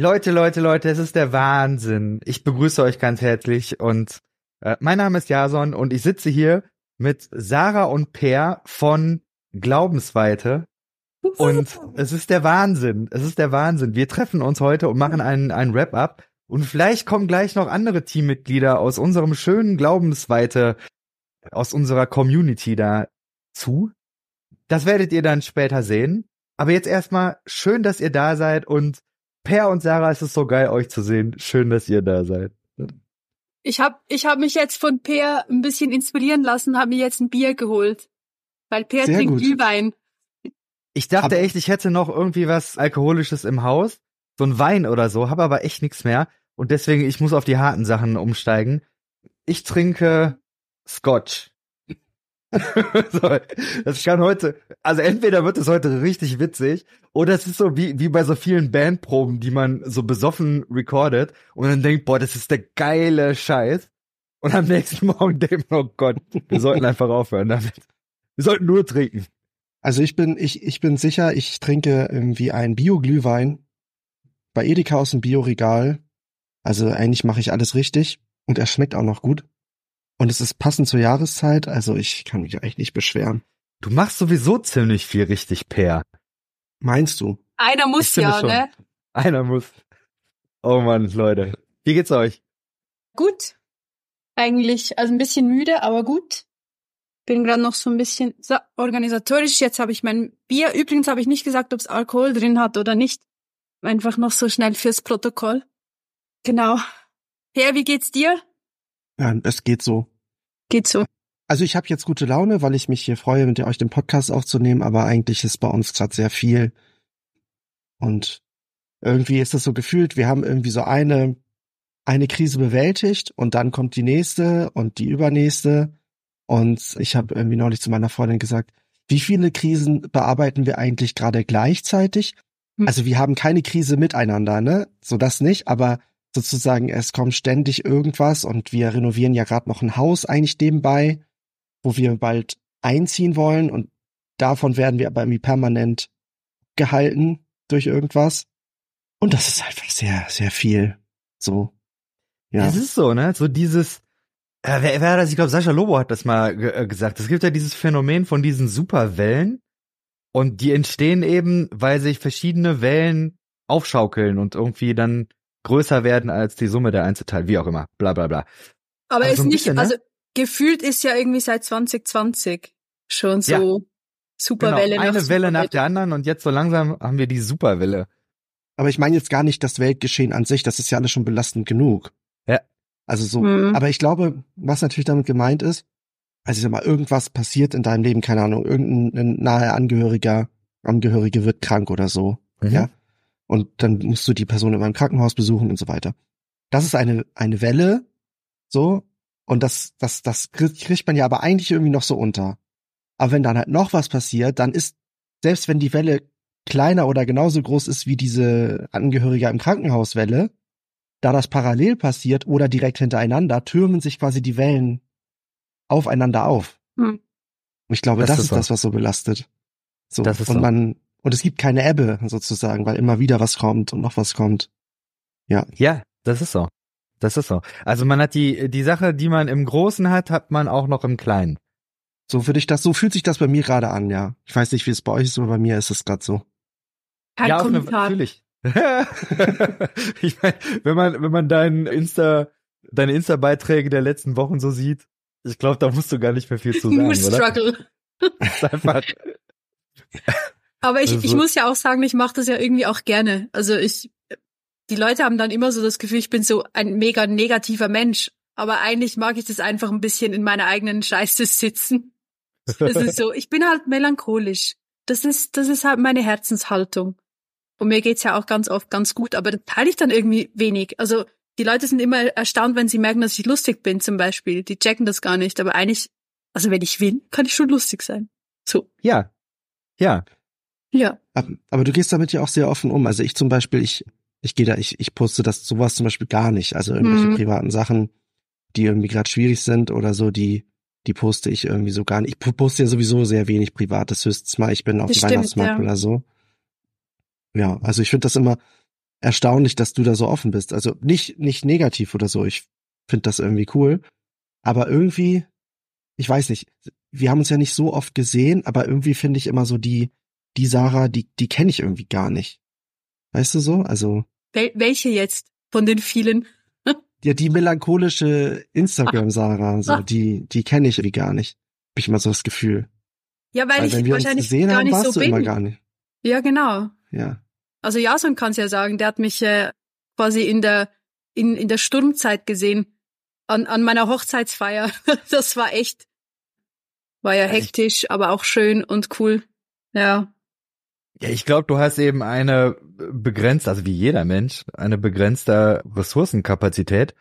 Leute, Leute, Leute, es ist der Wahnsinn. Ich begrüße euch ganz herzlich und äh, mein Name ist Jason und ich sitze hier mit Sarah und Per von Glaubensweite. Und es ist der Wahnsinn. Es ist der Wahnsinn. Wir treffen uns heute und machen einen, einen Wrap-up. Und vielleicht kommen gleich noch andere Teammitglieder aus unserem schönen Glaubensweite, aus unserer Community da zu. Das werdet ihr dann später sehen. Aber jetzt erstmal schön, dass ihr da seid und Per und Sarah, es ist so geil, euch zu sehen. Schön, dass ihr da seid. Ich habe ich hab mich jetzt von Per ein bisschen inspirieren lassen, habe mir jetzt ein Bier geholt. Weil Per Sehr trinkt gut. Glühwein. Ich dachte echt, ich hätte noch irgendwie was Alkoholisches im Haus. So ein Wein oder so, habe aber echt nichts mehr. Und deswegen, ich muss auf die harten Sachen umsteigen. Ich trinke Scotch. das kann heute, also entweder wird es heute richtig witzig, oder es ist so wie, wie bei so vielen Bandproben, die man so besoffen recordet und dann denkt, boah, das ist der geile Scheiß. Und am nächsten Morgen denkt man, oh Gott, wir sollten einfach aufhören damit. Wir sollten nur trinken. Also ich bin, ich, ich bin sicher, ich trinke irgendwie einen Bio-Glühwein bei Edeka aus dem Bioregal. Also eigentlich mache ich alles richtig und er schmeckt auch noch gut. Und es ist passend zur Jahreszeit, also ich kann mich eigentlich nicht beschweren. Du machst sowieso ziemlich viel richtig, Per. Meinst du? Einer muss ja, ne? Einer muss. Oh Mann, Leute. Wie geht's euch? Gut. Eigentlich, also ein bisschen müde, aber gut. Bin gerade noch so ein bisschen so, organisatorisch. Jetzt habe ich mein Bier. Übrigens habe ich nicht gesagt, ob es Alkohol drin hat oder nicht. Einfach noch so schnell fürs Protokoll. Genau. Per, wie geht's dir? Ja, es geht so. Geht so. Also ich habe jetzt gute Laune, weil ich mich hier freue, mit euch den Podcast aufzunehmen, aber eigentlich ist bei uns gerade sehr viel. Und irgendwie ist das so gefühlt, wir haben irgendwie so eine, eine Krise bewältigt und dann kommt die nächste und die übernächste. Und ich habe irgendwie neulich zu meiner Freundin gesagt, wie viele Krisen bearbeiten wir eigentlich gerade gleichzeitig? Hm. Also wir haben keine Krise miteinander, ne? So das nicht, aber sozusagen es kommt ständig irgendwas und wir renovieren ja gerade noch ein Haus eigentlich nebenbei, wo wir bald einziehen wollen und davon werden wir aber irgendwie permanent gehalten durch irgendwas. Und das ist einfach sehr, sehr viel. So. Ja. Es ist so, ne? So dieses, äh, wer, wer hat das? Ich glaube, Sascha Lobo hat das mal äh, gesagt. Es gibt ja dieses Phänomen von diesen Superwellen und die entstehen eben, weil sich verschiedene Wellen aufschaukeln und irgendwie dann größer werden als die Summe der Einzelteile, wie auch immer. Bla bla bla. Aber Also ist nicht, bisschen, ne? also gefühlt ist ja irgendwie seit 2020 schon so Genau, Superwelle nach eine Welle nach der anderen und jetzt so langsam haben wir die Superwelle. Aber ich meine jetzt gar nicht das Weltgeschehen an sich, das ist ja alles schon belastend genug. Ja. Also so, Mhm. aber ich glaube, was natürlich damit gemeint ist, also ich sag mal, irgendwas passiert in deinem Leben, keine Ahnung, irgendein nahe Angehöriger, Angehörige wird krank oder so. Mhm. Ja. Und dann musst du die Person in einem Krankenhaus besuchen und so weiter. Das ist eine, eine Welle, so. Und das, das, das kriegt man ja aber eigentlich irgendwie noch so unter. Aber wenn dann halt noch was passiert, dann ist, selbst wenn die Welle kleiner oder genauso groß ist wie diese Angehörige im Krankenhauswelle, da das parallel passiert oder direkt hintereinander, türmen sich quasi die Wellen aufeinander auf. Hm. Und ich glaube, Das das, ist ist so. das, was so belastet. So. Das ist und so. man, und es gibt keine Ebbe sozusagen, weil immer wieder was kommt und noch was kommt. Ja. Ja, das ist so. Das ist so. Also man hat die, die Sache, die man im Großen hat, hat man auch noch im Kleinen. So würde ich das, so fühlt sich das bei mir gerade an, ja. Ich weiß nicht, wie es bei euch ist, aber bei mir ist es gerade so. Kein ja, auf eine, Kommentar. natürlich. ich meine, wenn man, wenn man deinen Insta, deine Insta-Beiträge der letzten Wochen so sieht, ich glaube, da musst du gar nicht mehr viel zu sagen, Nur oder? Struggle. Das ist einfach, Aber ich, Also- ich muss ja auch sagen, ich mache das ja irgendwie auch gerne. Also ich, die Leute haben dann immer so das Gefühl, ich bin so ein mega negativer Mensch. Aber eigentlich mag ich das einfach ein bisschen in meiner eigenen Scheiße sitzen. Es ist so, ich bin halt melancholisch. Das ist, das ist halt meine Herzenshaltung. Und mir geht's ja auch ganz oft ganz gut, aber das teile ich dann irgendwie wenig. Also die Leute sind immer erstaunt, wenn sie merken, dass ich lustig bin, zum Beispiel. Die checken das gar nicht. Aber eigentlich, also wenn ich will, kann ich schon lustig sein. So, ja. Ja. Ja. Ab- Aber du gehst damit ja auch sehr offen um. Also ich zum Beispiel, ich, ich gehe da, ich, ich poste das sowas zum Beispiel gar nicht. Also irgendwelche Mhm. privaten Sachen, die irgendwie gerade schwierig sind oder so, die, die poste ich irgendwie so gar nicht. Ich po- poste ja sowieso sehr wenig Privates, höchstens mal, ich bin auf dem Weihnachtsmarkt ja. oder so. Ja, also ich finde das immer, erstaunlich, dass du da so offen bist. Also nicht, nicht negativ oder so. Ich finde das irgendwie cool. Aber irgendwie, ich weiß nicht, wir haben uns ja nicht so oft gesehen, aber irgendwie finde ich immer so die, die Sarah, die, die kenne ich irgendwie gar nicht. Weißt du so? Also. Wel welche jetzt von den vielen? ja, die melancholische Instagram-Sarah, so, die, die kenne ich irgendwie gar nicht. Hab ich immer so das Gefühl. Ja, weil, weil ich wahrscheinlich gar haben, nicht so bin. Immer gar nicht. Ja, genau. Ja. Also Jason kann es ja sagen, der hat mich äh, quasi in der in, in der Sturmzeit gesehen an, an meiner Hochzeitsfeier. Das war echt, war ja hektisch, aber auch schön und cool. Ja. Ja, ich glaube, du hast eben eine begrenzte, also wie jeder Mensch, eine begrenzte Ressourcenkapazität.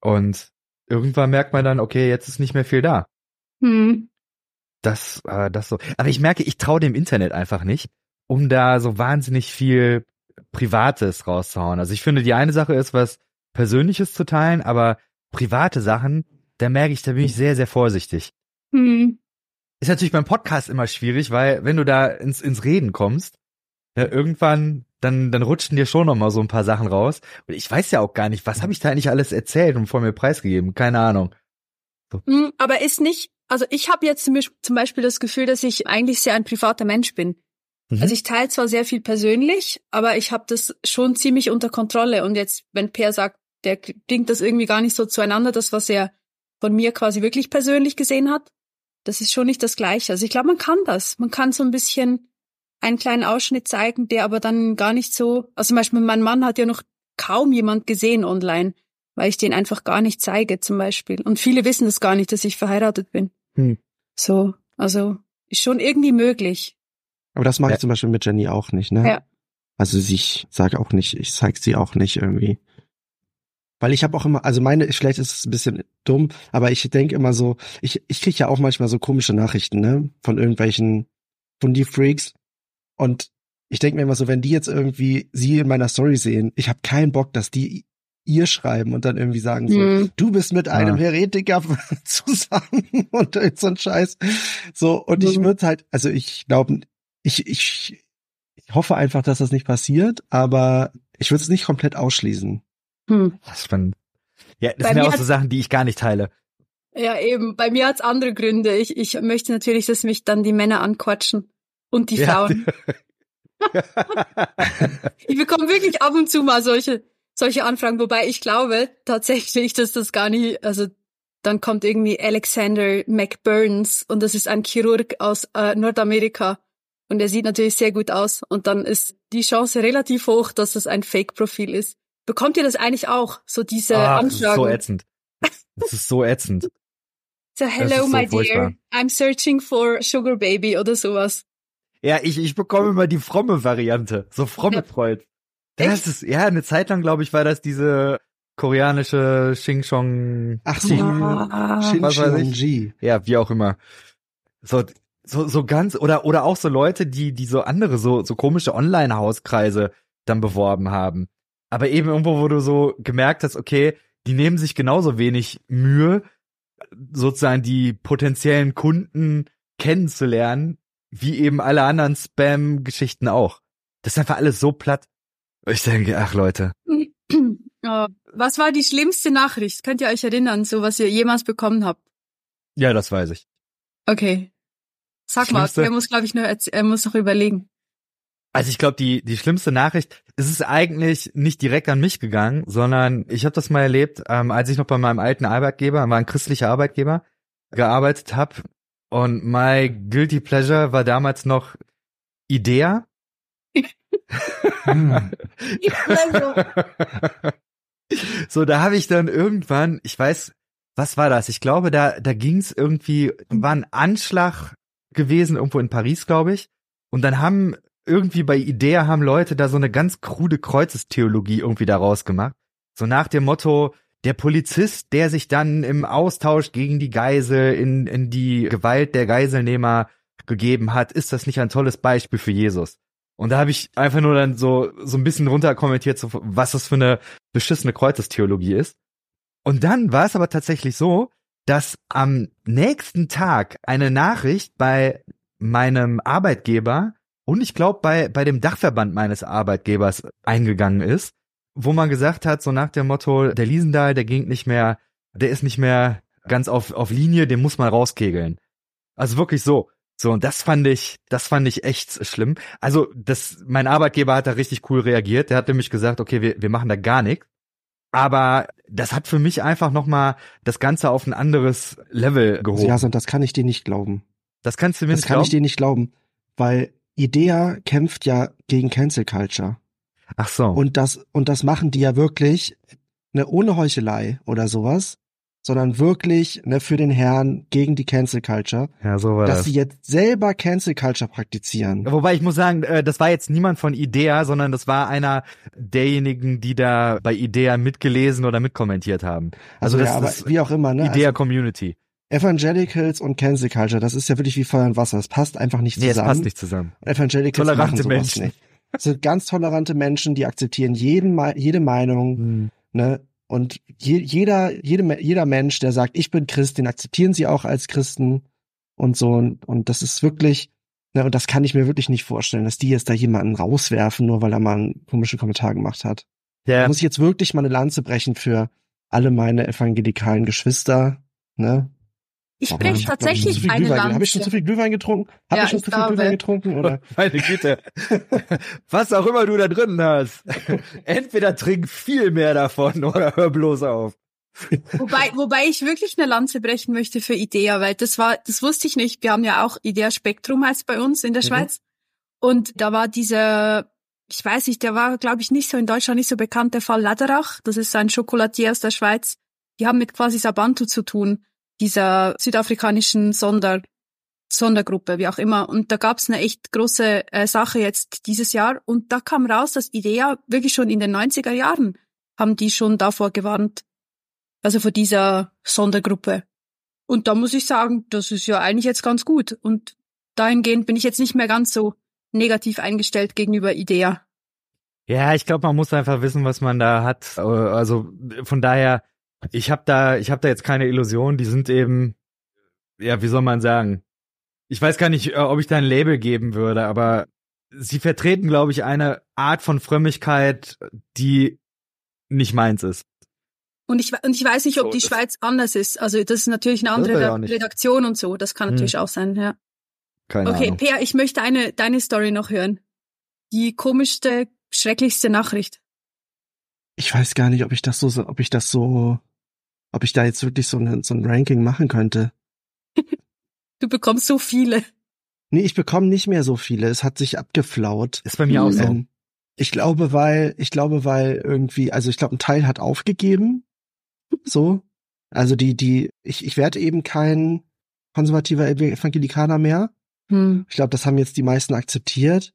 Und irgendwann merkt man dann, okay, jetzt ist nicht mehr viel da. Hm. Das, äh, das so. Aber ich merke, ich traue dem Internet einfach nicht, um da so wahnsinnig viel Privates rauszuhauen. Also ich finde, die eine Sache ist, was Persönliches zu teilen, aber private Sachen, da merke ich, da bin ich sehr, sehr vorsichtig. Hm. Ist natürlich beim Podcast immer schwierig, weil wenn du da ins, ins Reden kommst, ja, irgendwann, dann, dann rutschen dir schon noch mal so ein paar Sachen raus. Und ich weiß ja auch gar nicht, was habe ich da eigentlich alles erzählt und vor mir preisgegeben? Keine Ahnung. So. Hm, aber ist nicht, also ich habe jetzt zum Beispiel das Gefühl, dass ich eigentlich sehr ein privater Mensch bin. Mhm. Also ich teile zwar sehr viel persönlich, aber ich habe das schon ziemlich unter Kontrolle. Und jetzt, wenn Per sagt, der klingt das irgendwie gar nicht so zueinander, das, was er von mir quasi wirklich persönlich gesehen hat, das ist schon nicht das Gleiche. Also ich glaube, man kann das. Man kann so ein bisschen einen kleinen Ausschnitt zeigen, der aber dann gar nicht so, also zum Beispiel mein Mann hat ja noch kaum jemand gesehen online, weil ich den einfach gar nicht zeige zum Beispiel. Und viele wissen das gar nicht, dass ich verheiratet bin. Hm. So, also ist schon irgendwie möglich. Aber das mache ja. ich zum Beispiel mit Jenny auch nicht, ne? Ja. Also ich sage auch nicht, ich zeige sie auch nicht irgendwie. Weil ich habe auch immer, also meine, vielleicht ist es ein bisschen dumm, aber ich denke immer so, ich, ich kriege ja auch manchmal so komische Nachrichten, ne? Von irgendwelchen, von die Freaks. Und ich denke mir immer so, wenn die jetzt irgendwie sie in meiner Story sehen, ich habe keinen Bock, dass die ihr schreiben und dann irgendwie sagen so, mhm. du bist mit einem ja. Heretiker zusammen und so ein Scheiß. So, und mhm. ich würde halt, also ich glaube, ich, ich, ich hoffe einfach, dass das nicht passiert, aber ich würde es nicht komplett ausschließen. Hm. Das sind, ja, das Bei sind ja auch so Sachen, die ich gar nicht teile. Ja, eben. Bei mir hat's andere Gründe. Ich, ich möchte natürlich, dass mich dann die Männer anquatschen und die Frauen. ich bekomme wirklich ab und zu mal solche, solche Anfragen, wobei ich glaube tatsächlich, dass das gar nicht, also dann kommt irgendwie Alexander McBurns und das ist ein Chirurg aus äh, Nordamerika und er sieht natürlich sehr gut aus und dann ist die Chance relativ hoch, dass das ein Fake-Profil ist. Bekommt ihr das eigentlich auch, so diese ah, Anfragen? Das ist so ätzend. Das ist so ätzend. So, hello, so my furchtbar. dear. I'm searching for sugar baby oder sowas. Ja, ich, ich bekomme immer die fromme Variante. So fromme Freud. Das Echt? ist, ja, eine Zeit lang, glaube ich, war das diese koreanische Xing Chong. Ach so, ah, was weiß ich. Ja, wie auch immer. So, so, so ganz, oder, oder auch so Leute, die, die so andere, so, so komische Online-Hauskreise dann beworben haben aber eben irgendwo, wo du so gemerkt hast, okay, die nehmen sich genauso wenig Mühe, sozusagen die potenziellen Kunden kennenzulernen, wie eben alle anderen Spam-Geschichten auch. Das ist einfach alles so platt. Ich denke, ach Leute. Was war die schlimmste Nachricht? Könnt ihr euch erinnern, so was ihr jemals bekommen habt? Ja, das weiß ich. Okay. Sag mal, er muss, glaube ich, nur, er muss noch überlegen. Also ich glaube, die, die schlimmste Nachricht, es ist eigentlich nicht direkt an mich gegangen, sondern ich habe das mal erlebt, ähm, als ich noch bei meinem alten Arbeitgeber, war ein christlicher Arbeitgeber, gearbeitet habe. Und my guilty pleasure war damals noch Idea. so, da habe ich dann irgendwann, ich weiß, was war das? Ich glaube, da, da ging es irgendwie, war ein Anschlag gewesen, irgendwo in Paris, glaube ich. Und dann haben irgendwie bei Idea haben Leute da so eine ganz krude Kreuzestheologie irgendwie daraus gemacht. So nach dem Motto, der Polizist, der sich dann im Austausch gegen die Geisel in, in die Gewalt der Geiselnehmer gegeben hat, ist das nicht ein tolles Beispiel für Jesus? Und da habe ich einfach nur dann so, so ein bisschen runterkommentiert, so, was das für eine beschissene Kreuzestheologie ist. Und dann war es aber tatsächlich so, dass am nächsten Tag eine Nachricht bei meinem Arbeitgeber und ich glaube bei bei dem Dachverband meines Arbeitgebers eingegangen ist, wo man gesagt hat, so nach dem Motto, der Liesendahl, der ging nicht mehr, der ist nicht mehr ganz auf auf Linie, den muss man rauskegeln. Also wirklich so. So, und das fand ich, das fand ich echt schlimm. Also, das, mein Arbeitgeber hat da richtig cool reagiert. Der hat nämlich gesagt, okay, wir, wir machen da gar nichts. Aber das hat für mich einfach nochmal das Ganze auf ein anderes Level gehoben. Ja, das kann ich dir nicht glauben. Das kannst du mir das nicht kann glauben? ich dir nicht glauben, weil Idea kämpft ja gegen Cancel Culture. Ach so. Und das, und das machen die ja wirklich, ne, ohne Heuchelei oder sowas, sondern wirklich, ne, für den Herrn gegen die Cancel Culture, ja, so war dass das. sie jetzt selber Cancel Culture praktizieren. Wobei ich muss sagen, äh, das war jetzt niemand von Idea, sondern das war einer derjenigen, die da bei Idea mitgelesen oder mitkommentiert haben. Also, das ja, aber ist wie auch immer, ne? Idea Community. Evangelicals und Cancel Culture, das ist ja wirklich wie Feuer und Wasser. Das passt einfach nicht Nee, es zusammen. passt nicht zusammen. Evangelicals Tolerante machen Menschen. nicht. Das sind ganz tolerante Menschen, die akzeptieren jeden, jede Meinung, Hm. ne? Und je, jeder, jede, jeder Mensch, der sagt, ich bin Christ, den akzeptieren sie auch als Christen und so. Und, und das ist wirklich, ne, und das kann ich mir wirklich nicht vorstellen, dass die jetzt da jemanden rauswerfen, nur weil er mal einen komischen Kommentar gemacht hat. Da Ja, muss ich jetzt wirklich mal eine Lanze brechen für alle meine evangelikalen Geschwister, ne? Ich ich ich, schon tatsächlich viel eine Lanze. Hab ich schon zu viel Glühwein getrunken? Hab Ja, ich schon ich zu viel glaube. Glühwein getrunken? Oder? meine Güte. Was auch immer du da drin hast. Entweder trink viel mehr davon oder hör bloß auf. Wobei, wobei ich wirklich eine Lanze brechen möchte für Idea, weil das war, das wusste ich nicht. Wir haben ja auch Idea Spektrum heißt bei uns in der Mhm. Schweiz. Und da war dieser, ich weiß nicht, der war, glaube ich, nicht so in Deutschland nicht so bekannt, der Fall Laderach. Das ist ein Schokolatier aus der Schweiz. Die haben mit quasi Sabantu zu tun, dieser südafrikanischen Sonder, Sondergruppe, wie auch immer. Und da gab es eine echt große äh, Sache jetzt dieses Jahr. Und da kam raus, dass Idea wirklich schon in den 90er Jahren haben die schon davor gewarnt, also vor dieser Sondergruppe. Und da muss ich sagen, das ist ja eigentlich jetzt ganz gut. Und dahingehend bin ich jetzt nicht mehr ganz so negativ eingestellt gegenüber Idea. Ja, ich glaube, man muss einfach wissen, was man da hat. Äh, Also von daher, ich habe da, ich habe da jetzt keine Illusion. Die sind eben, ja, wie soll man sagen? Ich weiß gar nicht, äh, ob ich da ein Label geben würde, aber sie vertreten, glaube ich, eine Art von Frömmigkeit, die nicht meins ist. Und ich, und ich weiß nicht, ob So, die Schweiz anders ist. Also das ist natürlich eine andere. Redaktion und so. Das kann Hm. natürlich auch sein, ja. Keine Okay, Ahnung. Peer, ich möchte eine, deine Story noch hören. Die komischste, schrecklichste Nachricht. Ich weiß gar nicht, ob ich das so, ob ich das so, ob ich da jetzt wirklich so ein, so ein Ranking machen könnte. Du bekommst so viele. Nee, ich bekomme nicht mehr so viele. Es hat sich abgeflaut. Ist bei mir auch so. Ähm, ich glaube, weil, ich glaube, weil irgendwie, also ich glaube, ein Teil hat aufgegeben. So. Also die, die, ich, ich werde eben kein konservativer Evangelikaner mehr. Hm. Ich glaube, das haben jetzt die meisten akzeptiert.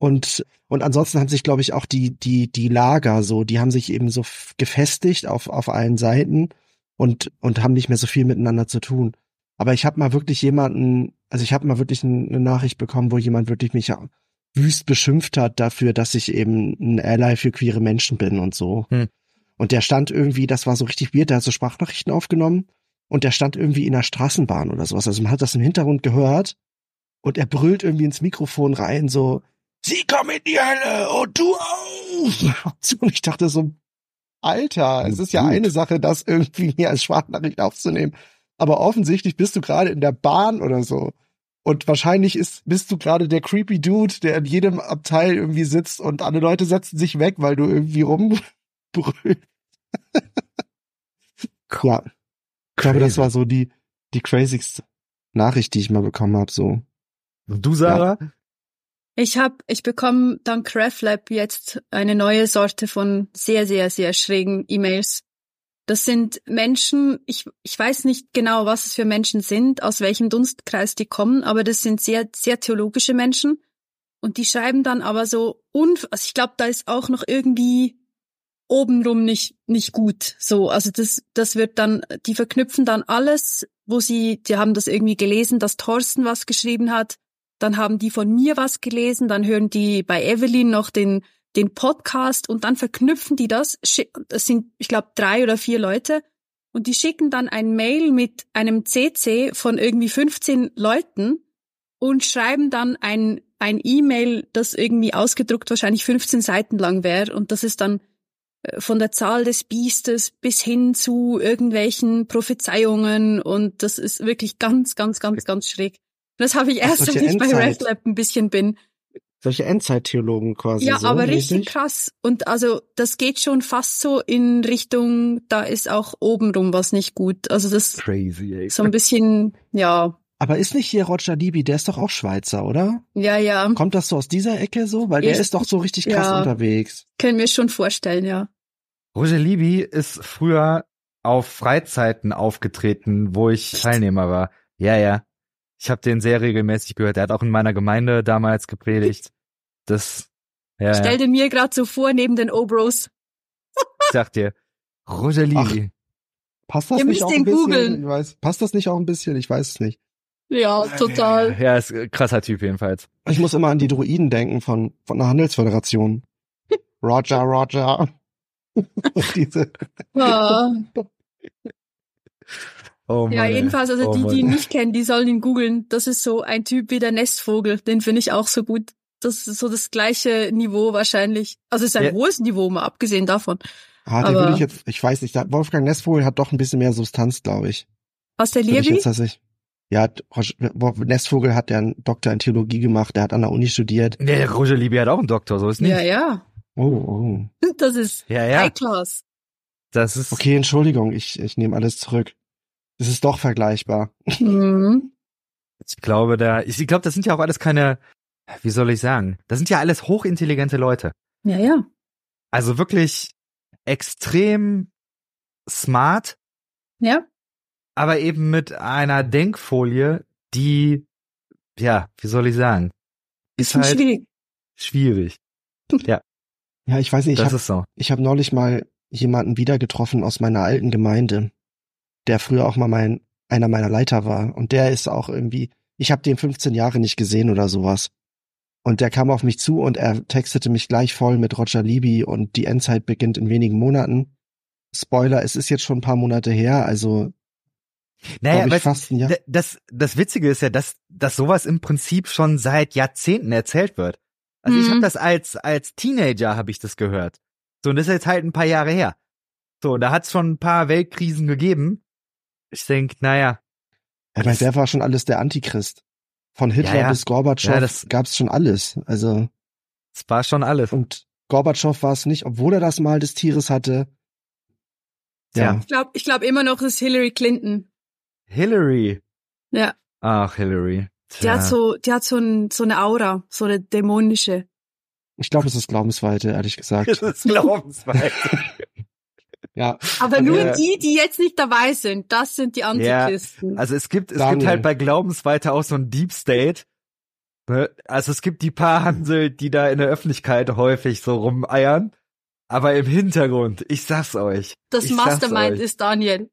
Und, und ansonsten haben sich, glaube ich, auch die, die, die Lager so, die haben sich eben so gefestigt auf, auf allen Seiten und, und haben nicht mehr so viel miteinander zu tun. Aber ich habe mal wirklich jemanden, also ich habe mal wirklich eine Nachricht bekommen, wo jemand wirklich mich wüst beschimpft hat dafür, dass ich eben ein Ally für queere Menschen bin und so. Hm. Und der stand irgendwie, das war so richtig weird, der hat so Sprachnachrichten aufgenommen und der stand irgendwie in der Straßenbahn oder sowas. Also man hat das im Hintergrund gehört und er brüllt irgendwie ins Mikrofon rein, so, sie kommen in die Hölle und du auch. Und ich dachte so, Alter, es ist ja eine Sache, das irgendwie hier als Sprachnachricht aufzunehmen. Aber offensichtlich bist du gerade in der Bahn oder so. Und wahrscheinlich ist, bist du gerade der creepy Dude, der in jedem Abteil irgendwie sitzt und alle Leute setzen sich weg, weil du irgendwie rumbrüllst. ja. Ich glaube, das war so die, die crazigste Nachricht, die ich mal bekommen habe, so. Und du, Sarah? Ich habe, ich bekomme dank RefLab jetzt eine neue Sorte von sehr, sehr, sehr schrägen E-Mails. Das sind Menschen, ich, ich weiß nicht genau, was es für Menschen sind, aus welchem Dunstkreis die kommen, aber das sind sehr, sehr theologische Menschen. Und die schreiben dann aber so, unf also ich glaube, da ist auch noch irgendwie obenrum nicht, nicht gut. So, also das, das wird dann, die verknüpfen dann alles, wo sie, die haben das irgendwie gelesen, dass Thorsten was geschrieben hat dann haben die von mir was gelesen, dann hören die bei Evelyn noch den, den Podcast und dann verknüpfen die das. Das sind, ich glaube, drei oder vier Leute und die schicken dann ein Mail mit einem CC von irgendwie 15 Leuten und schreiben dann ein ein E-Mail, das irgendwie ausgedruckt wahrscheinlich 15 Seiten lang wäre und das ist dann äh, von der Zahl des Biestes bis hin zu irgendwelchen Prophezeiungen und das ist wirklich ganz, ganz, ganz, ganz schräg. Das habe ich erst, solche als ich bei RefLab ein bisschen bin. Solche Endzeittheologen quasi. Ja, so aber mäßig. richtig krass. Und also das geht schon fast so in Richtung, da ist auch obenrum was nicht gut. Also das Crazy, ey. so ein bisschen, ja, Aber ist nicht hier Roger Libby, der ist doch auch Schweizer, oder? ja, ja, Kommt das so aus dieser Ecke so? Weil der Ich- ist doch so richtig krass ja. unterwegs. können wir schon vorstellen, ja. Roger Libby ist früher auf Freizeiten aufgetreten, wo ich Teilnehmer war. Ja, ja. Ich habe den sehr regelmäßig gehört. Er hat auch in meiner Gemeinde damals gepredigt. Das, ja, Stell ja. dir mir gerade so vor neben den Obros. ich sag dir. Roger Libby. Passt das Ihr nicht müsst auch ein bisschen? Ich weiß. Passt das nicht auch ein bisschen? Ich weiß es nicht. Ja, total. Ja, ist ein krasser Typ jedenfalls. Ich muss immer an die Druiden denken von, von der Handelsföderation. Roger, Roger. Diese, Ja, Oh ja jedenfalls, also Oh die, die ihn nicht kennen, die sollen ihn googeln. Das ist so ein Typ wie der Nestvogel. Den finde ich auch so gut. Das ist so das gleiche Niveau wahrscheinlich. Also es ist ein Ja. hohes Niveau, mal abgesehen davon. ah, den würde ich jetzt, ich weiß nicht, Wolfgang Nestvogel hat doch ein bisschen mehr Substanz, glaube ich. Was der Würde ich Levi? jetzt. Ja, Nestvogel hat ja einen Doktor in Theologie gemacht, der hat an der Uni studiert. Nee, der Roger Libby hat auch einen Doktor, so ist nicht. Ja, ja. Oh, oh. Das ist ja, ja. High Class. Das ist, Okay, Entschuldigung, ich, ich nehme alles zurück. Es ist doch vergleichbar. Mhm. ich glaube, da, ich glaube, das sind ja auch alles keine, wie soll ich sagen? Das sind ja alles hochintelligente Leute. Ja, ja. Also wirklich extrem smart, Ja. aber eben mit einer Denkfolie, die, ja, wie soll ich sagen, ist Bisschen halt schwierig. schwierig. Ja, ich weiß nicht, ich das habe ist so. ich hab neulich mal jemanden wieder getroffen aus meiner alten Gemeinde, der früher auch mal mein, einer meiner Leiter war. Und der ist auch irgendwie, ich habe den 15 Jahre nicht gesehen oder sowas. Und der kam auf mich zu und er textete mich gleich voll mit Roger Libby und die Endzeit beginnt in wenigen Monaten. Spoiler, es ist jetzt schon ein paar Monate her, also Naja, ich fast ein Jahr. das, das Witzige ist ja, dass, dass sowas im Prinzip schon seit Jahrzehnten erzählt wird. Also ich Mhm. habe das als, als Teenager habe ich das gehört. So, und das ist jetzt halt ein paar Jahre her. So, und da hat es schon ein paar Weltkrisen gegeben. Ich denk, naja, Ich meine, der war schon alles der Antichrist. Von Hitler Ja, ja. bis Gorbatschow Ja, das- gab's schon alles. Also, es war schon alles. und Gorbatschow war es nicht, obwohl er das Mal des Tieres hatte. Ja. Ja. Ich glaube ich glaub immer noch, es ist Hillary Clinton. Hillary. Ja. Ach, Hillary. Die hat so, die hat so, ein, so eine Aura, so eine dämonische. Ich glaube, es ist Glaubensweite, ehrlich gesagt. Das ist glaubensweit. ja. Aber nur ja. die, die jetzt nicht dabei sind, das sind die Antichristen. Also es gibt, es Daniel. gibt halt bei Glaubensweite auch so ein Deep State. Ne? Also es gibt die paar Hansel, die da in der Öffentlichkeit häufig so rumeiern. Aber im Hintergrund, ich sag's euch. das Mastermind euch. ist Daniel.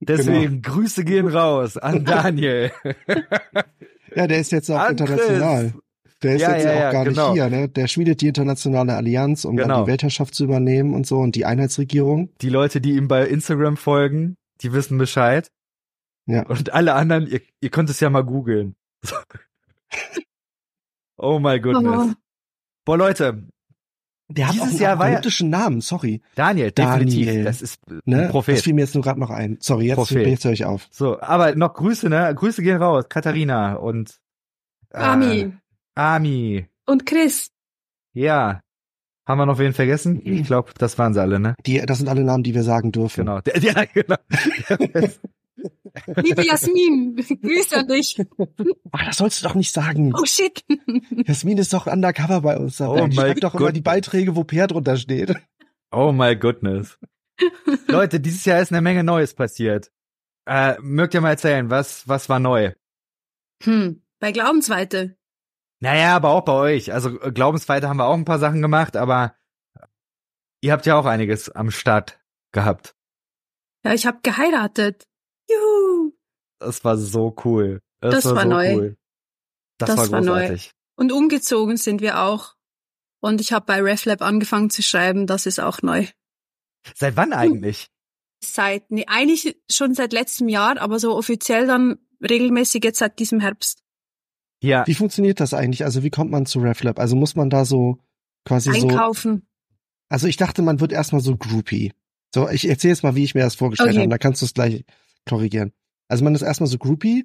Deswegen Grüße gehen raus an Daniel. Ja, der ist jetzt auch An international. Der ist Ja, jetzt ja, auch ja, gar genau. nicht hier, ne? Der schmiedet die internationale Allianz, um dann Genau. die Weltherrschaft zu übernehmen und so und die Einheitsregierung. Die Leute, die ihm bei Instagram folgen, die wissen Bescheid. Ja. Und alle anderen, ihr, ihr könnt es ja mal googeln. oh my goodness. Oh. Boah, Leute, Der hat Dieses auch einen Jahr war ja- apokalyptischen Namen, sorry. Daniel, definitiv. Daniel. Das ist ein Ne? Das Prophet. fiel mir jetzt nur gerade noch ein. Sorry, jetzt, höre ich auf. So, aber noch Grüße, ne? Grüße gehen raus. Katharina und äh, Ami Ami. und Chris. Ja. Haben wir noch wen vergessen? Ich glaube, das waren sie alle, ne? Die, das sind alle Namen, die wir sagen dürfen. Genau. Der, ja, genau. Liebe Jasmin, Grüße an dich. Ach, das sollst du doch nicht sagen. Oh shit. Jasmin ist doch undercover bei uns. Oh die schreibt doch immer die Beiträge, wo Per drunter steht. oh my goodness. Leute, dieses Jahr ist eine Menge Neues passiert. Äh, mögt ihr mal erzählen, was, was war neu? Hm, bei Glaubensweite. Naja, aber auch bei euch. Also äh, Glaubensweite haben wir auch ein paar Sachen gemacht, aber ihr habt ja auch einiges am Start gehabt. Ja, ich habe geheiratet. Juhu. Das war so cool. Das war so neu. Cool. Das, Das war war neu. großartig. Und umgezogen sind wir auch. Und ich habe bei RefLab angefangen zu schreiben, das ist auch neu. Seit wann eigentlich? Seit, nee, eigentlich schon seit letztem Jahr, aber so offiziell dann regelmäßig jetzt seit diesem Herbst. Ja. Wie funktioniert das eigentlich? Also wie kommt man zu RefLab? Also muss man da so quasi so. Einkaufen. Also ich dachte, man wird erstmal so Groupie. So, ich erzähle jetzt mal, wie ich mir das vorgestellt Okay. habe. Da kannst du es gleich korrigieren. Also man ist erstmal so Groupie.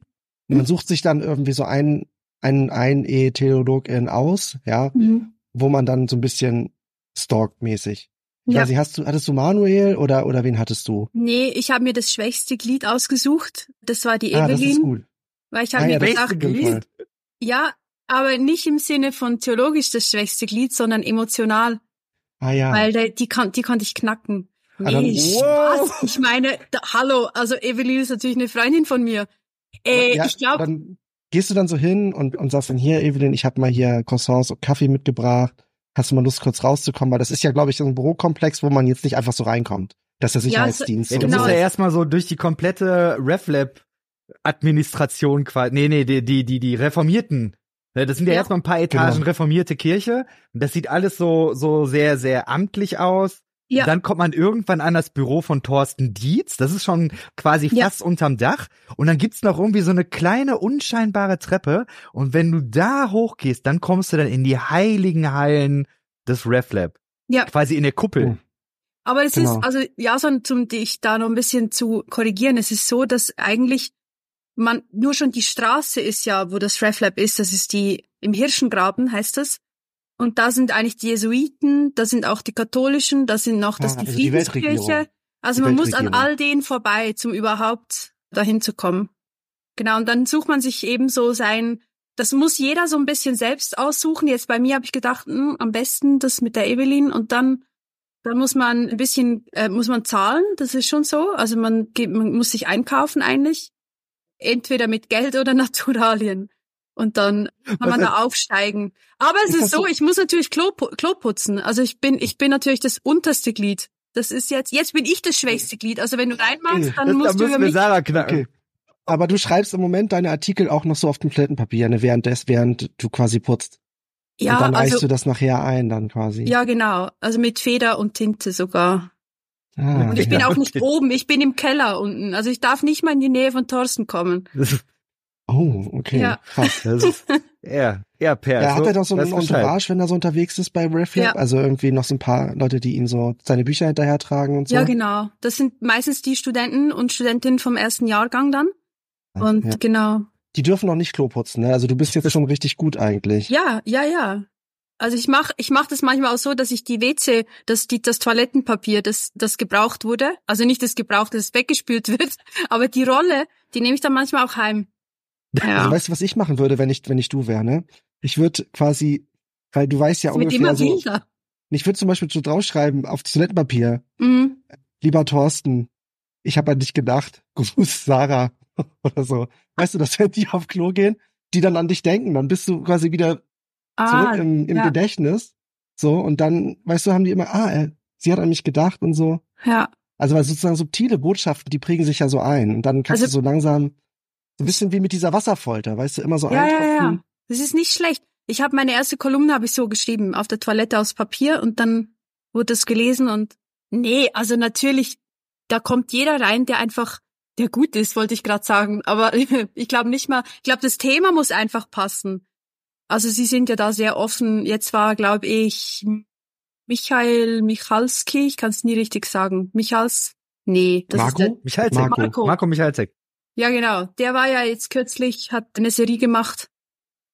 Und man sucht sich dann irgendwie so einen, einen, einen E-Theologin aus, ja, Mhm. wo man dann so ein bisschen stalkt mäßig. Ich Ja. weiß nicht, hast du, hattest du Manuel oder, oder wen hattest du? Nee, ich habe mir das schwächste Glied ausgesucht. Das war die Ah, das ist Evelyn. gut. Weil ich habe Ah, ja, mir das ist gedacht. Ja, aber nicht im Sinne von theologisch das schwächste Glied, sondern emotional. Ah ja. Weil der, die, kann, die konnte ich knacken. Ah, Nee, Wow. Spaß. Ich meine, da, hallo, also Evelyn ist natürlich eine Freundin von mir. Äh, ja, ich glaube, Dann gehst du dann so hin und, und sagst dann, hier, Evelyn, ich habe mal hier Croissants und Kaffee mitgebracht. Hast du mal Lust, kurz rauszukommen? Weil das ist ja, glaube ich, so ein Bürokomplex, wo man jetzt nicht einfach so reinkommt. Das ist der Ja, Sicherheitsdienst. Ja, du Genau. musst ja erstmal so durch die komplette RefLab-Administration quasi. Nee, nee, die, die, die, die Reformierten. Ne, Das sind ja, Ja. erstmal ein paar Etagen Genau. reformierte Kirche. Und das sieht alles so, so sehr, sehr amtlich aus. Ja. Dann kommt man irgendwann an das Büro von Thorsten Dietz. Das ist schon quasi Ja. fast unterm Dach. Und dann gibt's noch irgendwie so eine kleine, unscheinbare Treppe. Und wenn du da hochgehst, dann kommst du dann in die heiligen Hallen des RefLab. Ja. Quasi in der Kuppel. Oh. Aber es Genau. ist, also ja, so zum dich da noch ein bisschen zu korrigieren, es ist so, dass eigentlich man nur schon die Straße ist ja, wo das RefLab ist, das ist die im Hirschengraben heißt das. Und da sind eigentlich die Jesuiten, da sind auch die katholischen, da sind noch das Ah, die also Friedenskirche. Also Die man muss an all denen vorbei, zum überhaupt dahin zu kommen. Genau, und dann sucht man sich eben so sein, das muss jeder so ein bisschen selbst aussuchen. Jetzt bei mir habe ich gedacht, hm, am besten das mit der Evelyn und dann dann muss man ein bisschen, äh, muss man zahlen, das ist schon so. Also man, geht, man muss sich einkaufen eigentlich. Entweder mit Geld oder Naturalien. Und dann kann Was man ist- da aufsteigen. Aber es Ist so, ich muss natürlich Klo, Klo putzen. Also ich bin, ich bin natürlich das unterste Glied. Das ist jetzt, jetzt bin ich das schwächste Glied. Also wenn du reinmachst, dann Das, da musst du über mich. Sarah knacken. Okay. Aber du schreibst im Moment deine Artikel auch noch so auf dem Toilettenpapier, ne, während des, während du quasi putzt. Ja, und dann reichst also, du das nachher ein, dann quasi. ja, genau. Also mit Feder und Tinte sogar. Ah, Und ich bin ja. auch nicht okay. oben, ich bin im Keller unten. Also ich darf nicht mal in die Nähe von Thorsten kommen. Oh, okay. Ja. Krass. das ist ja, ja, Per. Ja, hat er doch so ein. Entourage, wenn er so unterwegs ist bei RefLab? Ja. Also irgendwie noch so ein paar Leute, die ihn so seine Bücher hinterher tragen und so? Ja, genau. Das sind meistens die Studenten und Studentinnen vom ersten Jahrgang dann. Und Ja. genau. Die dürfen noch nicht Klo putzen, ne? Also du bist jetzt schon richtig gut eigentlich. Ja, ja, ja. Also ich mach, ich mach das manchmal auch so, dass ich die WC, dass die, das Toilettenpapier, das, das gebraucht wurde, also nicht das gebraucht, das weggespült wird, aber die Rolle, die nehme ich dann manchmal auch heim. Also Ja. weißt du, was ich machen würde, wenn ich, wenn ich du wäre, ne? Ich würde quasi, weil du weißt ja Das ungefähr immer so, ich würde zum Beispiel so draufschreiben auf das Toilettenpapier, Mhm. lieber Thorsten, ich habe an dich gedacht, Gruß Sarah oder so. Weißt du, dass wenn die auf Klo gehen, die dann an dich denken, dann bist du quasi wieder zurück Ah, im, im ja. Gedächtnis. So, und dann, weißt du, haben die immer, ah, äh, sie hat an mich gedacht und so. ja. Also weil sozusagen subtile Botschaften, die prägen sich ja so ein. Und dann kannst Also- du so langsam, so ein bisschen wie mit dieser Wasserfolter, weißt du, immer so Ja, ja, eintropfen. ja. Das ist nicht schlecht. Ich habe meine erste Kolumne habe ich so geschrieben, auf der Toilette aus Papier und dann wurde das gelesen und nee, also natürlich, da kommt jeder rein, der einfach, der gut ist, wollte ich gerade sagen. Aber ich glaube nicht mal, ich glaube, das Thema muss einfach passen. Also sie sind ja da sehr offen. Jetzt war, glaube ich, Michael Michalski, ich kann es nie richtig sagen. Michals, nee, das ist der, Marco? Michalzek. Marco. Marco. Marco Michalzek. ja, genau. Der war ja jetzt kürzlich, hat eine Serie gemacht.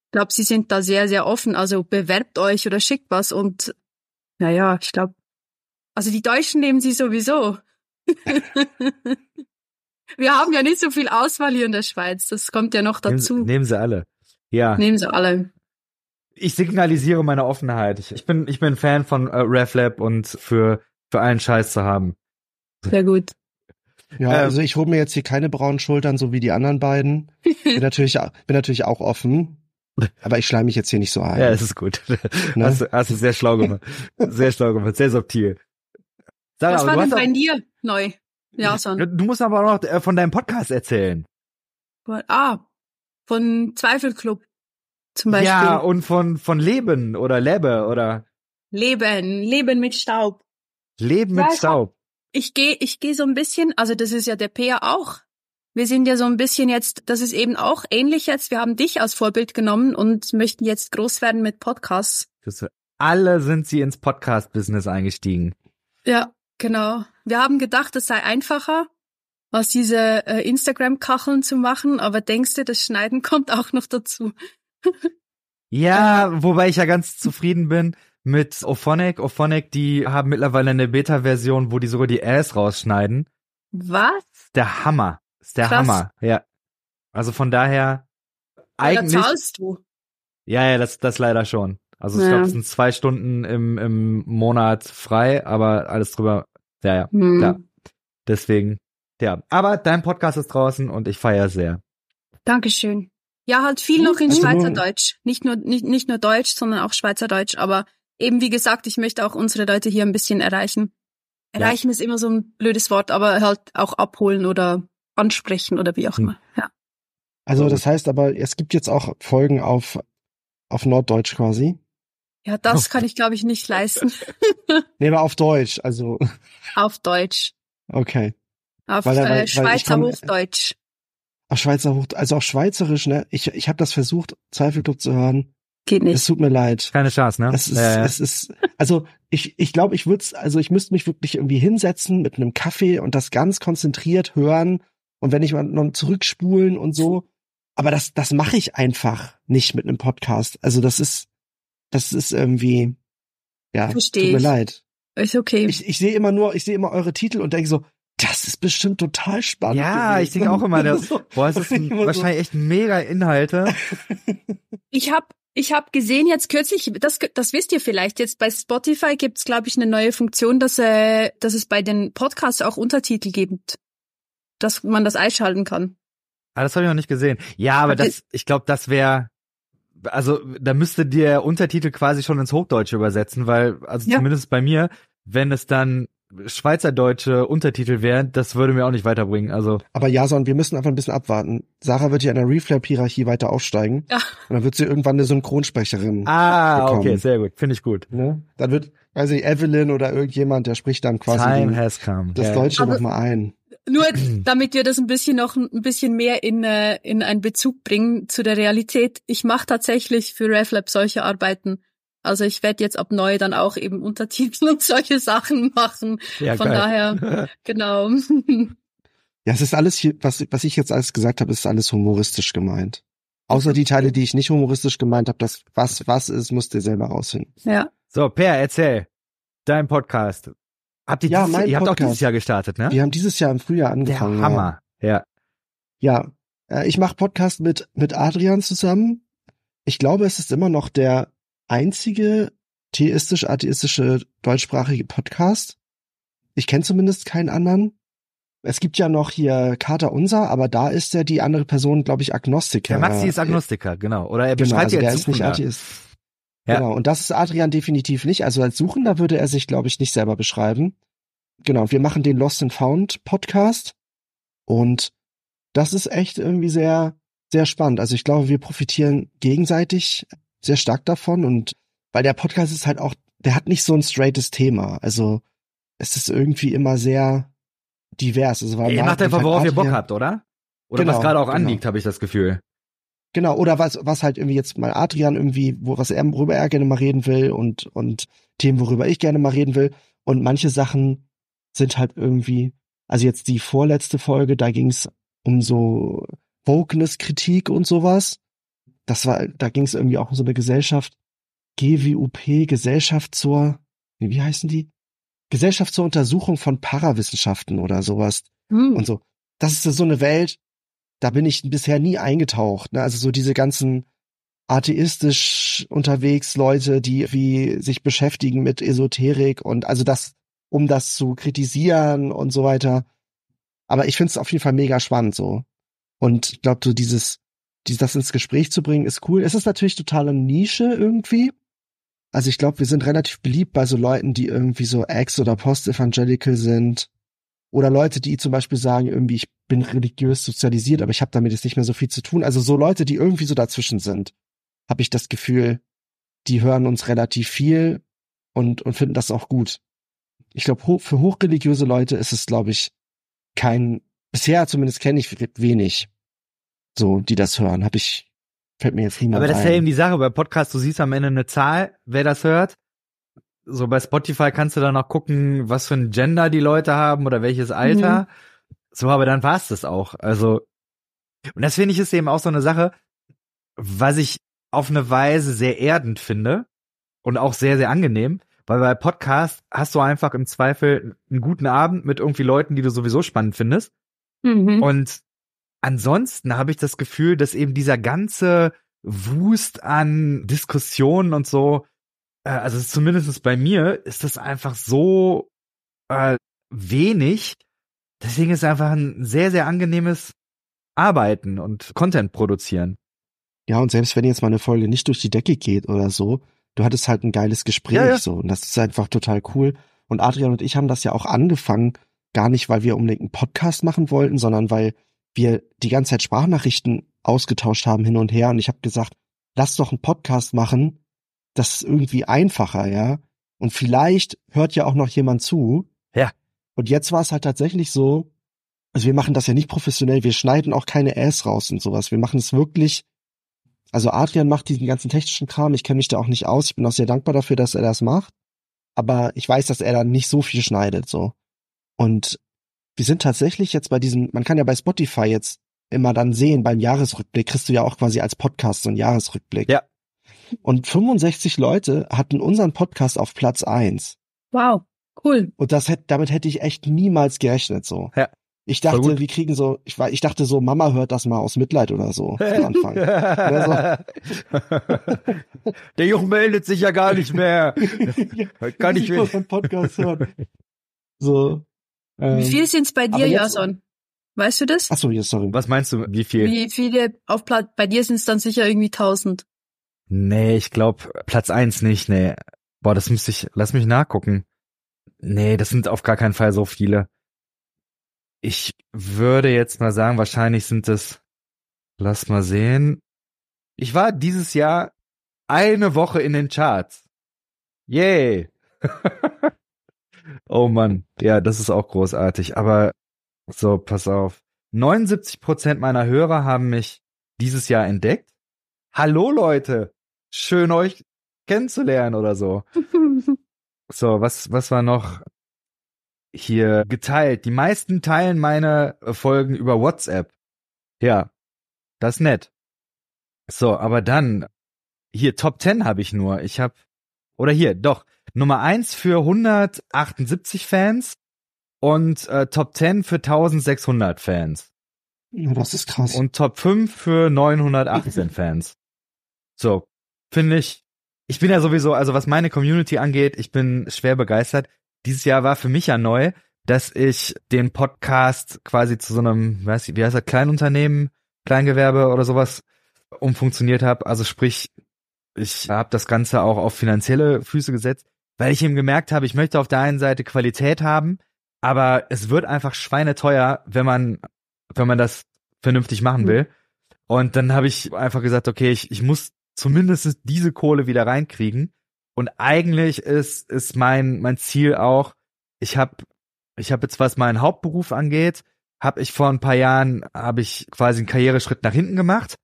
Ich glaube, sie sind da sehr, sehr offen. Also bewerbt euch oder schickt was. Und naja, ich glaube, also die Deutschen nehmen sie sowieso. Wir haben ja nicht so viel Auswahl hier in der Schweiz. Das kommt ja noch Nehmen, dazu. nehmen sie alle. Ja. Nehmen sie alle. Ich signalisiere meine Offenheit. Ich, ich bin, ich bin Fan von äh, RefLab und für, für allen Scheiß zu haben. Sehr gut. Ja, Ähm. also ich hole mir jetzt hier keine braunen Schultern, so wie die anderen beiden. Bin natürlich, bin natürlich auch offen. Aber ich schleim mich jetzt hier nicht so ein. Ja, es ist gut. Ne? Hast, du- hast du sehr schlau gemacht. Sehr schlau gemacht, sehr subtil. Sarah, Was war denn bei dir neu? Ja, so. auch, du musst aber auch noch äh, von deinem Podcast erzählen. Ah, von Zweifelclub zum Beispiel. Ja, und von, von Leben oder Lebe oder Leben, Leben mit Staub. Leben Ja, mit ich Staub. Ich gehe ich geh so ein bisschen, also das ist ja der Peer auch. wir sind ja so ein bisschen jetzt, das ist eben auch ähnlich jetzt. Wir haben dich als Vorbild genommen und möchten jetzt groß werden mit Podcasts. Alle sind sie ins Podcast-Business eingestiegen. Ja, genau. Wir haben gedacht, es sei einfacher, aus diese äh, Instagram-Kacheln zu machen, aber denkst du, das Schneiden kommt auch noch dazu. Ja, wobei ich ja ganz zufrieden bin mit Ophonic. Ophonic, die haben mittlerweile eine Beta-Version, wo die sogar die Ass rausschneiden. Was? Der Hammer. Ist der Krass. Hammer. Ja. Also von daher Ja, eigentlich. da zahlst du. Ja, ja, das, das leider schon. Also ich Ja. glaube, es sind zwei Stunden im, im Monat frei, aber alles drüber. Ja, ja. Hm. Ja. Deswegen. Ja. Aber dein Podcast ist draußen und ich feiere sehr. Dankeschön. Ja, halt viel noch in Also Schweizerdeutsch. Nicht nur, nicht, nicht nur Deutsch, sondern auch Schweizerdeutsch. Aber eben wie gesagt, ich möchte auch unsere Leute hier ein bisschen erreichen. Ja. Erreichen ist immer so ein blödes Wort, aber halt auch abholen oder ansprechen oder wie auch Hm. immer. Ja. Also das heißt aber, es gibt jetzt auch Folgen auf, auf Norddeutsch quasi. Ja, das kann ich, glaube ich, nicht leisten. Nee, aber auf Deutsch, also Auf Deutsch. okay. Auf Weil- weil- weil äh, ich Schweizer Hochdeutsch. Auf Schweizer Hoch, also auf Schweizerisch, ne? Ich, ich habe das versucht, Zweifelclub zu hören. Geht Es nicht. tut mir leid. Keine Chance, ne? Es ist, ja. es ist, also ich, ich glaube, ich würde also ich müsste mich wirklich irgendwie hinsetzen mit einem Kaffee und das ganz konzentriert hören und wenn ich mal noch zurückspulen und so. Aber das, das mache ich einfach nicht mit einem Podcast. Also das ist, das ist irgendwie, ja, Versteh tut mir ich. leid. Ist okay. Ich, ich sehe immer nur, ich sehe immer eure Titel und denke so, das ist bestimmt total spannend. Ja, gewesen. ich denke auch immer, das, boah, es ist ein, wahrscheinlich echt mega Inhalte. Ich habe ich hab gesehen jetzt kürzlich, das, das wisst ihr vielleicht, jetzt bei Spotify gibt's glaube ich, eine neue Funktion, dass, äh, dass es bei den Podcasts auch Untertitel gibt. Dass man das einschalten kann. Ah, das habe ich noch nicht gesehen. Ja, aber das, ich glaube, das wäre, also da müsste der Untertitel quasi schon ins Hochdeutsche übersetzen, weil, also Ja. zumindest bei mir, wenn es dann schweizerdeutsche Untertitel wären, das würde mir auch nicht weiterbringen. Also Aber Jason, wir müssen einfach ein bisschen abwarten. Sarah wird ja in der Reflap-Hierarchie weiter aufsteigen. Ja. Und dann wird sie irgendwann eine Synchronsprecherin. ah, bekommen. okay, sehr gut, finde ich gut. Ne? Dann wird, weiß ich, Evelyn oder irgendjemand, der spricht dann quasi Time den, has come. das Ja, Deutsche nochmal ein. Nur damit wir das ein bisschen noch ein bisschen mehr in, äh, in einen Bezug bringen zu der Realität. Ich mache tatsächlich für RevLab solche Arbeiten. Also ich werde jetzt ab neu dann auch eben Untertitel und solche Sachen machen. Ja, Von geil. daher, genau. Ja, es ist alles hier, was, was ich jetzt alles gesagt habe, ist alles humoristisch gemeint. Außer die Teile, die ich nicht humoristisch gemeint habe, das was was ist, musst ihr selber rausfinden. ja. So, Per, erzähl. Dein Podcast. Habt ihr, Ja, dieses, mein ihr habt auch dieses Jahr gestartet, ne? Wir haben dieses Jahr im Frühjahr Der angefangen. Hammer. Ja. Ja, ja äh, ich mache Podcast mit mit Adrian zusammen. Ich glaube, es ist immer noch der einzige theistisch-atheistische deutschsprachige Podcast. Ich kenne zumindest keinen anderen. Es gibt ja noch hier Kater Unser, aber da ist ja die andere Person, glaube ich, Agnostiker. Der Maxi ist Agnostiker, genau. Oder er Genau, beschreibt also ja der ist nicht. Atheist. Ja. Genau, und das ist Adrian definitiv nicht. Also als Suchender würde er sich, glaube ich, nicht selber beschreiben. Genau, wir machen den Lost and Found Podcast und das ist echt irgendwie sehr, sehr spannend. Also ich glaube, wir profitieren gegenseitig sehr stark davon und weil der Podcast ist halt auch, der hat nicht so ein straightes Thema. Also es ist irgendwie immer sehr divers. Also weil Ihr macht einfach, worauf ihr Bock habt, oder? Oder Genau, was gerade auch genau. anliegt, habe ich das Gefühl. Genau, oder was, was halt irgendwie jetzt mal Adrian irgendwie, wo, was er, worüber er gerne mal reden will und, und Themen, worüber ich gerne mal reden will. Und manche Sachen sind halt irgendwie, also jetzt die vorletzte Folge, da ging es um so Wokeness-Kritik und sowas. Das war, da ging es irgendwie auch um so eine Gesellschaft, GWUP, Gesellschaft zur, nee, wie heißen die? Gesellschaft zur Untersuchung von Parawissenschaften oder sowas Hm. und so. Das ist so eine Welt, da bin ich bisher nie eingetaucht. Ne? Also so diese ganzen atheistisch unterwegs Leute, die wie sich beschäftigen mit Esoterik und also das, um das zu kritisieren und so weiter. Aber ich finde es auf jeden Fall mega spannend so. Und ich glaube, so dieses, dieses, das ins Gespräch zu bringen, ist cool. Es ist natürlich totale Nische irgendwie. Also ich glaube, wir sind relativ beliebt bei so Leuten, die irgendwie so ex- oder post-evangelical sind oder Leute, die zum Beispiel sagen, irgendwie, ich bin religiös sozialisiert, aber ich habe damit jetzt nicht mehr so viel zu tun. Also so Leute, die irgendwie so dazwischen sind, habe ich das Gefühl, die hören uns relativ viel und, und finden das auch gut. Ich glaube, ho für hochreligiöse Leute ist es, glaube ich, kein bisher zumindest kenne ich wenig, so, die das hören. Hab ich, fällt mir jetzt niemand Aber das ist ja eben die Sache. Bei Podcast, du siehst am Ende eine Zahl, wer das hört. So bei Spotify kannst du dann auch gucken, was für ein Gender die Leute haben oder welches Alter. So, aber dann war's das auch. Also, und das finde ich ist eben auch so eine Sache, was ich auf eine Weise sehr erdend finde und auch sehr, sehr angenehm, weil bei Podcast hast du einfach im Zweifel einen guten Abend mit irgendwie Leuten, die du sowieso spannend findest. Mhm. Und ansonsten habe ich das Gefühl, dass eben dieser ganze Wust an Diskussionen und so, äh, also zumindest bei mir, ist das einfach so äh, wenig. Deswegen ist es einfach ein sehr, sehr angenehmes Arbeiten und Content produzieren. Ja, und selbst wenn jetzt mal eine Folge nicht durch die Decke geht oder so, du hattest halt ein geiles Gespräch Ja, ja. so und das ist einfach total cool. Und Adrian und ich haben das ja auch angefangen, gar nicht, weil wir unbedingt einen Podcast machen wollten, sondern weil wir die ganze Zeit Sprachnachrichten ausgetauscht haben hin und her und ich habe gesagt, lass doch einen Podcast machen, das ist irgendwie einfacher, ja. Und vielleicht hört ja auch noch jemand zu. Ja. Und jetzt war es halt tatsächlich so, also wir machen das ja nicht professionell, wir schneiden auch keine Ass raus und sowas. Wir machen es wirklich also Adrian macht diesen ganzen technischen Kram, ich kenne mich da auch nicht aus. Ich bin auch sehr dankbar dafür, dass er das macht. Aber ich weiß, dass er da nicht so viel schneidet, so. Und wir sind tatsächlich jetzt bei diesem, man kann ja bei Spotify jetzt immer dann sehen, beim Jahresrückblick kriegst du ja auch quasi als Podcast so einen Jahresrückblick. Ja. Und 65 Leute hatten unseren Podcast auf Platz eins. Wow, cool. Und das hätte, damit hätte ich echt niemals gerechnet, so. Ja. Ich dachte, wir kriegen so, ich war, ich dachte so, Mama hört das mal aus Mitleid oder so am Anfang. Der Junge meldet sich ja gar nicht mehr. Kann ich will Podcast hören. So. Ähm, Wie viel sind's bei aber dir, jetzt- Jason? Weißt du das? Ach so, ja, sorry. Was meinst du, wie viel? Wie viele auf Platz, bei dir sind's dann sicher irgendwie tausend. Nee, ich glaube Platz eins nicht, nee. Boah, das müsste ich, lass mich nachgucken. Nee, das sind auf gar keinen Fall so viele. Ich würde jetzt mal sagen, wahrscheinlich sind es, lass mal sehen. Ich war dieses Jahr eine Woche in den Charts. Yay. oh Mann, ja, das ist auch großartig. Aber so, pass auf. 79 Prozent meiner Hörer haben mich dieses Jahr entdeckt. Hallo Leute, schön euch kennenzulernen oder so. So, was, was war noch hier geteilt? Die meisten teilen meine Folgen über WhatsApp. Ja, das ist nett. So, aber dann, hier, Top 10 habe ich nur. Ich habe, oder hier, doch, Nummer eins für 178 Fans und äh, Top 10 für 1600 Fans. Das ist krass. Und Top 5 für 918 Fans. So, finde ich. Ich bin ja sowieso, also was meine Community angeht, ich bin schwer begeistert. Dieses Jahr war für mich ja neu, dass ich den Podcast quasi zu so einem, weiß ich, wie heißt das, Kleinunternehmen, Kleingewerbe oder sowas umfunktioniert habe. Also sprich, ich habe das Ganze auch auf finanzielle Füße gesetzt, weil ich eben gemerkt habe, ich möchte auf der einen Seite Qualität haben, aber es wird einfach schweineteuer, wenn man, wenn man das vernünftig machen will. Und dann habe ich einfach gesagt, okay, ich, ich muss zumindest diese Kohle wieder reinkriegen. Und eigentlich ist, ist mein, mein Ziel auch, ich habe ich hab jetzt, was meinen Hauptberuf angeht, habe ich vor ein paar Jahren, habe ich quasi einen Karriereschritt nach hinten gemacht,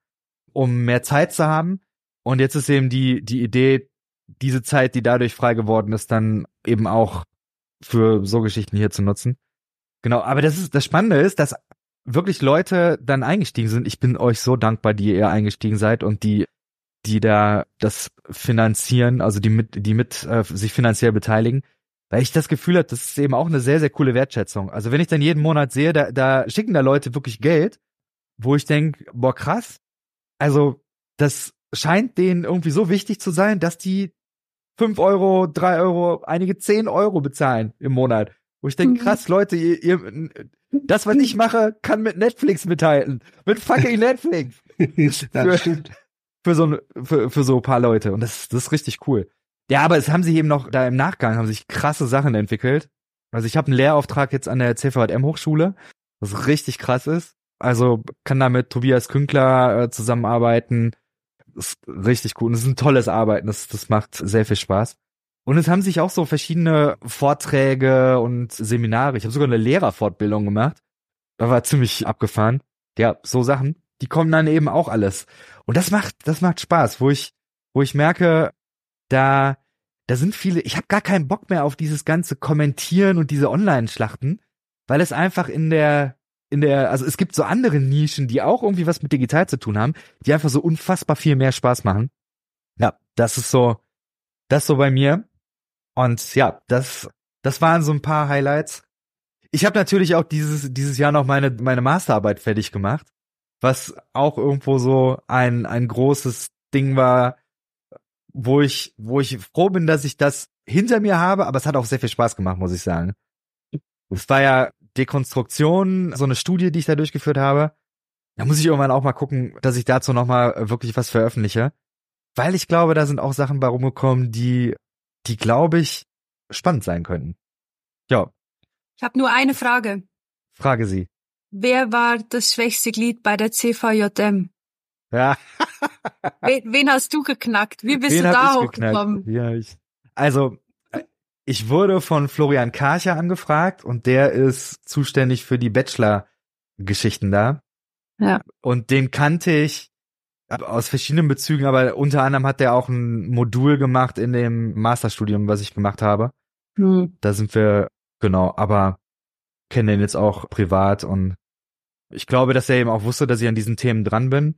um mehr Zeit zu haben. Und jetzt ist eben die, die Idee, diese Zeit, die dadurch frei geworden ist, dann eben auch für so Geschichten hier zu nutzen. Genau, aber das ist, das Spannende ist, dass wirklich Leute dann eingestiegen sind. Ich bin euch so dankbar, die ihr eingestiegen seid und die, die da das finanzieren, also die mit, die mit äh, sich finanziell beteiligen, weil ich das Gefühl habe, das ist eben auch eine sehr, sehr coole Wertschätzung. Also wenn ich dann jeden Monat sehe, da, da schicken da Leute wirklich Geld, wo ich denke, boah, krass. Also das scheint denen irgendwie so wichtig zu sein, dass die fünf Euro, drei Euro, einige zehn Euro bezahlen im Monat. Wo ich denke, Mhm. krass, Leute, ihr, ihr, das, was ich mache, kann mit Netflix mithalten. Mit fucking Netflix. das für- stimmt. Für so, ein- für, für so ein paar Leute. Und das, das ist richtig cool. Ja, aber es haben sich eben noch, da im Nachgang haben sich krasse Sachen entwickelt. Also ich habe einen Lehrauftrag jetzt an der CVM Hochschule, was richtig krass ist. Also kann da mit Tobias Künkler äh, zusammenarbeiten. Ist richtig cool. Und es ist ein tolles Arbeiten. Das, das macht sehr viel Spaß. Und es haben sich auch so verschiedene Vorträge und Seminare. Ich habe sogar eine Lehrerfortbildung gemacht. Da war ziemlich abgefahren. Ja, so Sachen, die kommen dann eben auch alles. Und das macht, das macht Spaß, wo ich, wo ich merke, da, da sind viele, ich habe gar keinen Bock mehr auf dieses ganze Kommentieren und diese Online-Schlachten, weil es einfach in der, in der, also es gibt so andere Nischen, die auch irgendwie was mit digital zu tun haben, die einfach so unfassbar viel mehr Spaß machen. Ja, das ist so, das so bei mir. Und ja, das, das waren so ein paar Highlights. Ich habe natürlich auch dieses, dieses Jahr noch meine, meine Masterarbeit fertig gemacht, was auch irgendwo so ein, ein großes Ding war, wo ich, wo ich froh bin, dass ich das hinter mir habe, aber es hat auch sehr viel Spaß gemacht, muss ich sagen. Es war ja Dekonstruktion, so eine Studie, die ich da durchgeführt habe. Da muss ich irgendwann auch mal gucken, dass ich dazu nochmal wirklich was veröffentliche. Weil ich glaube, da sind auch Sachen bei rumgekommen, die, die glaube ich, spannend sein könnten. Ja. Ich habe nur eine Frage. Frage Sie. Wer war das schwächste Glied bei der CVJM? Ja. wen, wen hast du geknackt? Wie bist Wen du da hochgekommen? Ja, ich, also, äh, ich wurde von Florian Karcher angefragt und der ist zuständig für die Bachelor-Geschichten da. Ja. Und den kannte ich aus verschiedenen Bezügen, aber unter anderem hat der auch ein Modul gemacht in dem Masterstudium, was ich gemacht habe. Hm. Da sind wir, genau, aber kennen den jetzt auch privat und ich glaube, dass er eben auch wusste, dass ich an diesen Themen dran bin.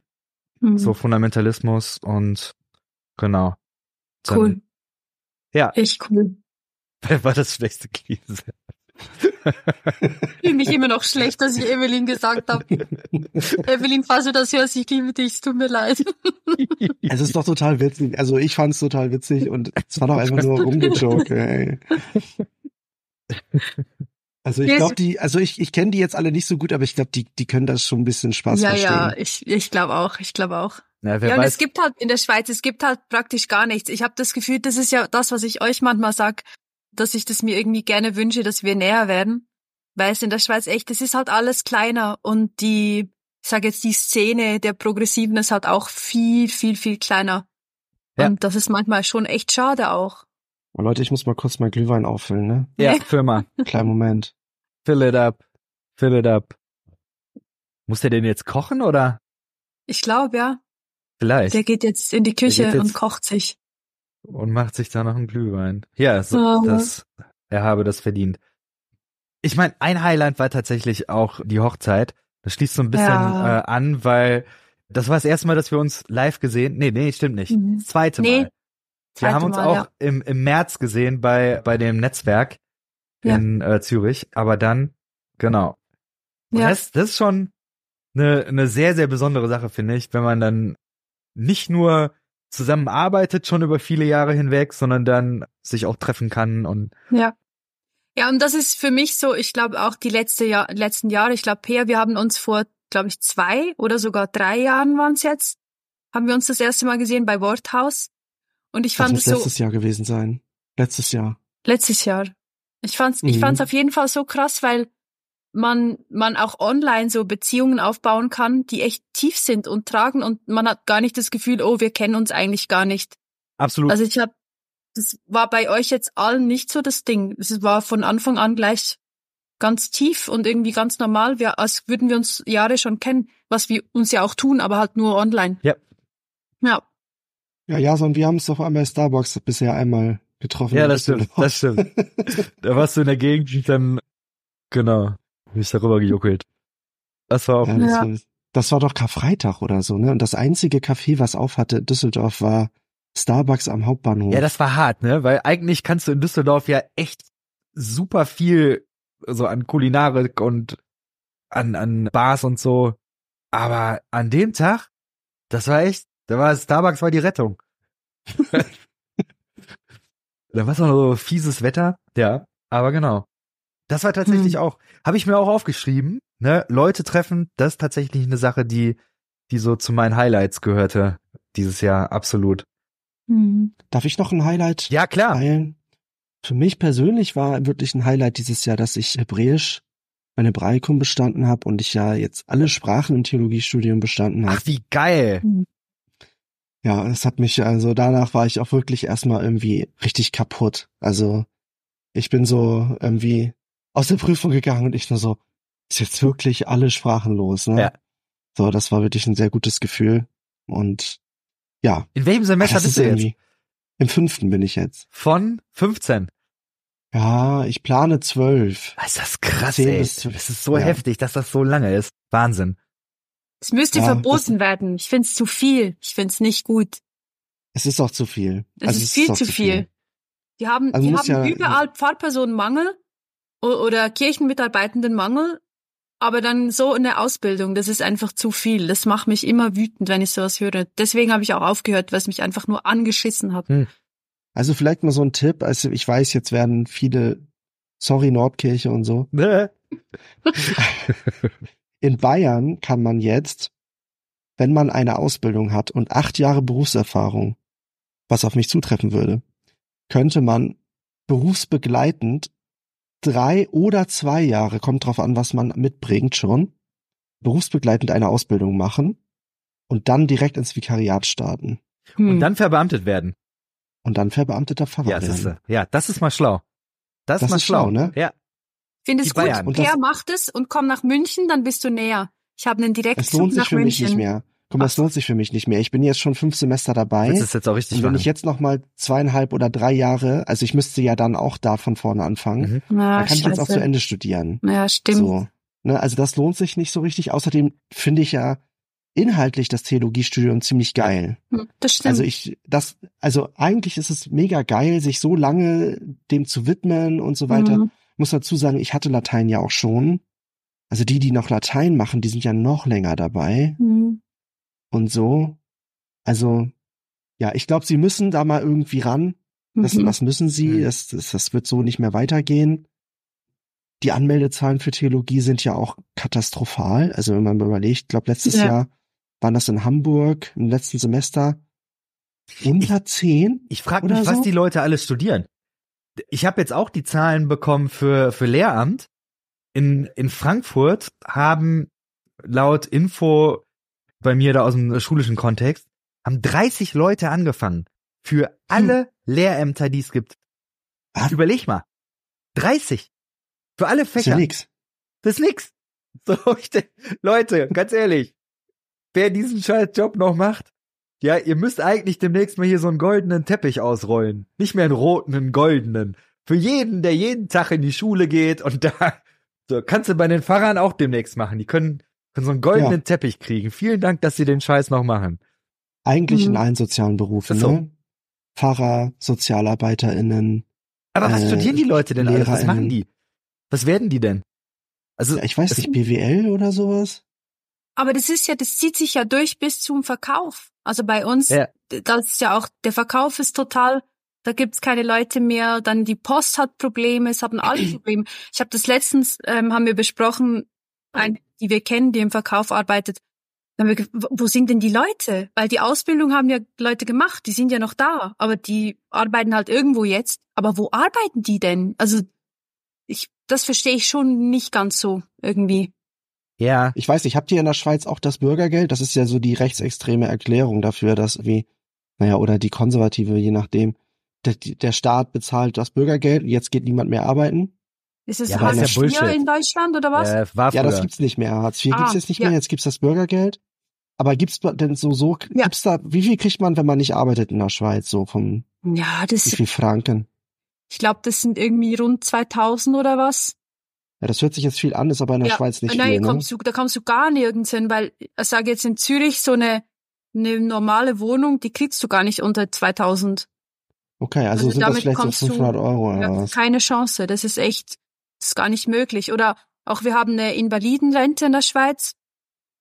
Hm. So Fundamentalismus und genau. Dann- cool. Ja, Echt cool. Wer war das schlechte Glied? Ich fühle mich immer noch schlecht, dass ich Evelyn gesagt habe. Evelyn, falls du das hörst, ich liebe dich, es tut mir leid. Es ist doch total witzig. Also ich fand's total witzig und es war doch einfach nur rumgejoke, ey. Also ich glaube, die, also ich, ich kenne die jetzt alle nicht so gut, aber ich glaube, die, die können das schon ein bisschen Spaß ja, verstehen. ja, ich, ich glaube auch, ich glaube auch. Wer ja, und weiß, es gibt halt in der Schweiz, es gibt halt praktisch gar nichts. Ich habe das Gefühl, das ist ja das, was ich euch manchmal sag, dass ich das mir irgendwie gerne wünsche, dass wir näher werden. Weil es in der Schweiz echt, es ist halt alles kleiner und die, ich sage jetzt, die Szene der Progressiven ist halt auch viel, viel, viel kleiner. Ja. Und das ist manchmal schon echt schade auch. Oh, Leute, ich muss mal kurz mein Glühwein auffüllen, ne? ja, Firma. Kleinen Moment. Fill it up. Fill it up. Muss der den jetzt kochen oder? Ich glaube, ja. Vielleicht. Der geht jetzt in die Küche und kocht sich. Und macht sich da noch einen Glühwein. Ja, so, Ah. das, er habe das verdient. Ich meine, ein Highlight war tatsächlich auch die Hochzeit. Das schließt so ein bisschen Ja. äh, an, weil das war das erste Mal, dass wir uns live gesehen. Nee, nee, stimmt nicht. Mhm. Das zweite Nee, Mal. Wir haben uns Mal, auch ja. im, im März gesehen bei, bei dem Netzwerk Ja. in äh, Zürich. Aber dann, genau. Und Ja. das, das ist schon eine, eine sehr, sehr besondere Sache, finde ich, wenn man dann nicht nur zusammenarbeitet schon über viele Jahre hinweg, sondern dann sich auch treffen kann und Ja. Ja, und das ist für mich so, ich glaube auch die letzte Jahr, letzten Jahre, ich glaube, Peer, wir haben uns vor, glaube ich, zwei oder sogar drei Jahren waren es jetzt, haben wir uns das erste Mal gesehen bei Worthaus. Und ich Das fand muss es so, letztes Jahr gewesen sein. Letztes Jahr. letztes Jahr. Ich fand's, ich Mhm. fand's auf jeden Fall so krass, weil man, man auch online so Beziehungen aufbauen kann, die echt tief sind und tragen und man hat gar nicht das Gefühl, oh, wir kennen uns eigentlich gar nicht. absolut. Also ich habe, das war bei euch jetzt allen nicht so das Ding. Es war von Anfang an gleich ganz tief und irgendwie ganz normal, wir, als würden wir uns Jahre schon kennen, was wir uns ja auch tun, aber halt nur online. Ja. Ja, Ja, ja, so, und wir haben uns doch einmal bei Starbucks bisher einmal getroffen. ja, das stimmt, das stimmt. Da warst du in der Gegend dann, genau, bin ich darüber gejuckelt. Das war auch, Ja, das, Ja. War, das war doch Karfreitag oder so, ne? Und das einzige Café, was auf hatte in Düsseldorf, war Starbucks am Hauptbahnhof. ja, das war hart, ne, weil eigentlich kannst du in Düsseldorf ja echt super viel so an Kulinarik und an, an Bars und so, aber an dem Tag, das war echt, da war Starbucks war die Rettung. da war es auch noch so fieses Wetter, ja, aber genau. Das war tatsächlich Hm. auch, habe ich mir auch aufgeschrieben, ne, Leute treffen, das ist tatsächlich eine Sache, die, die so zu meinen Highlights gehörte dieses Jahr, absolut. Mhm. Darf ich noch ein Highlight Ja, klar. teilen? Für mich persönlich war wirklich ein Highlight dieses Jahr, dass ich Hebräisch mein Hebraikum bestanden habe und ich ja jetzt alle Sprachen im Theologiestudium bestanden habe. Ach, wie geil. Ja, es hat mich, also danach war ich auch wirklich erstmal irgendwie richtig kaputt. Also ich bin so irgendwie aus der Prüfung gegangen und ich nur so, ist jetzt wirklich alle sprachenlos, ne? Ja. So, das war wirklich ein sehr gutes Gefühl. Und ja, In welchem Semester das bist ist du jetzt? Im fünften bin ich jetzt. Von 15. Ja, ich plane zwölf. Was ist das krass, ey. Das ist so Ja. heftig, dass das so lange ist. Wahnsinn. Es müsste Ja, verboten werden. Ich find's zu viel. Ich find's nicht gut. Es ist auch zu viel. Es Also ist viel auch zu viel. Die haben, Also die haben ja- überall Pfarrpersonenmangel oder Kirchenmitarbeitendenmangel, aber dann so eine Ausbildung, das ist einfach zu viel. Das macht mich immer wütend, wenn ich sowas höre. Deswegen habe ich auch aufgehört, weil es mich einfach nur angeschissen hat. Also vielleicht mal so ein Tipp. Also ich weiß, jetzt werden viele, sorry Nordkirche und so. In Bayern kann man jetzt, wenn man eine Ausbildung hat und acht Jahre Berufserfahrung, was auf mich zutreffen würde, könnte man berufsbegleitend drei oder zwei Jahre, kommt drauf an, was man mitbringt schon, berufsbegleitend eine Ausbildung machen und dann direkt ins Vikariat starten Hm. Und dann verbeamtet werden. und dann verbeamteter Pfarrer Ja, das ist, werden. ja, das ist mal schlau. Das, Das ist mal ist schlau, ne? Ja. Finde es gut. Bayern. Und Per das- macht es und komm nach München, dann bist du näher. Ich habe einen Es Direktzug lohnt sich nach für mich München. nicht mehr. Guck mal, es lohnt sich für mich nicht mehr. Ich bin jetzt schon fünf Semester dabei. Du es jetzt auch richtig Und wenn machen? ich jetzt noch mal zweieinhalb oder drei Jahre, also ich müsste ja dann auch da von vorne anfangen, Mhm. Ja, dann kann ich jetzt auch scheiße. zu Ende studieren. Ja, stimmt. So, ne, also das lohnt sich nicht so richtig. Außerdem finde ich ja inhaltlich das Theologiestudium ziemlich geil. Hm, Das stimmt. Also ich, das, also eigentlich ist es mega geil, sich so lange dem zu widmen und so weiter. Mhm. Muss dazu sagen, ich hatte Latein ja auch schon. Also die, die noch Latein machen, die sind ja noch länger dabei Mhm. Und so. Also ja, ich glaube, sie müssen da mal irgendwie ran. Das, Mhm. das müssen sie. Mhm. Das, das, das wird so nicht mehr weitergehen. Die Anmeldezahlen für Theologie sind ja auch katastrophal. Also wenn man überlegt, ich glaube, letztes Ja. Jahr waren das in Hamburg im letzten Semester unter zehn. Ich frage Oder mich, was so? die Leute alles studieren. Ich habe jetzt auch die Zahlen bekommen für, für Lehramt. In, in Frankfurt haben laut Info bei mir da aus dem schulischen Kontext, haben 30 Leute angefangen. Für alle Lehrämter, die es gibt. Was? Überleg mal. 30. Für alle Ist ja Fächer. nix. Das ist nix. So, Leute, ganz ehrlich, wer diesen scheiß Job noch macht, ja, ihr müsst eigentlich demnächst mal hier so einen goldenen Teppich ausrollen. Nicht mehr einen roten, einen goldenen. Für jeden, der jeden Tag in die Schule geht und da, so, kannst du bei den Pfarrern auch demnächst machen. Die können, können so einen goldenen Ja. Teppich kriegen. Vielen Dank, dass sie den Scheiß noch machen. Eigentlich Mhm. in allen sozialen Berufen, Ach so. ne? Pfarrer, SozialarbeiterInnen. Aber was Äh, studieren die Leute denn alles? Was machen die? Was werden die denn? Also, Ja, ich weiß nicht, BWL oder sowas? Aber das ist ja, das zieht sich ja durch bis zum Verkauf. Also bei uns, Ja. das ist ja auch, der Verkauf ist total, da gibt's keine Leute mehr, dann die Post hat Probleme, es haben alle Probleme. Ich habe das letztens, ähm, haben wir besprochen, eine, die wir kennen, die im Verkauf arbeitet. Dann haben wir, wo sind denn die Leute? Weil die Ausbildung haben ja Leute gemacht, die sind ja noch da, aber die arbeiten halt irgendwo jetzt. Aber wo arbeiten die denn? Also ich, das verstehe ich schon nicht ganz so irgendwie. ja, Ich weiß nicht, habt ihr in der Schweiz auch das Bürgergeld? Das ist ja so die rechtsextreme Erklärung dafür, dass wie, naja, oder die konservative, je nachdem. Der, der Staat bezahlt das Bürgergeld, jetzt geht niemand mehr arbeiten. Ist es Ja, aber ist Hartz ja IV Bullshit. in Deutschland oder was? äh, war Ja, das gibt's nicht mehr. Hartz IV gibt's Ah, jetzt nicht ja. mehr, jetzt gibt's das Bürgergeld. Aber gibt's denn so, so, Ja. gibt's da, wie viel kriegt man, wenn man nicht arbeitet in der Schweiz, so vom, Ja, wie das, viel Franken? ich glaube, das sind irgendwie rund 2000 oder was. Ja, das hört sich jetzt viel an, ist aber in der ja, Schweiz nicht nein, viel, ne? kommst du, da kommst du gar nirgends hin, weil ich sage jetzt in Zürich so eine, eine normale Wohnung, die kriegst du gar nicht unter 2000. Okay, also, also sind das damit vielleicht so kommst du- 500 Euro oder Ja, was? keine Chance. Das ist echt, ist gar nicht möglich. Oder auch wir haben eine Invalidenrente in der Schweiz.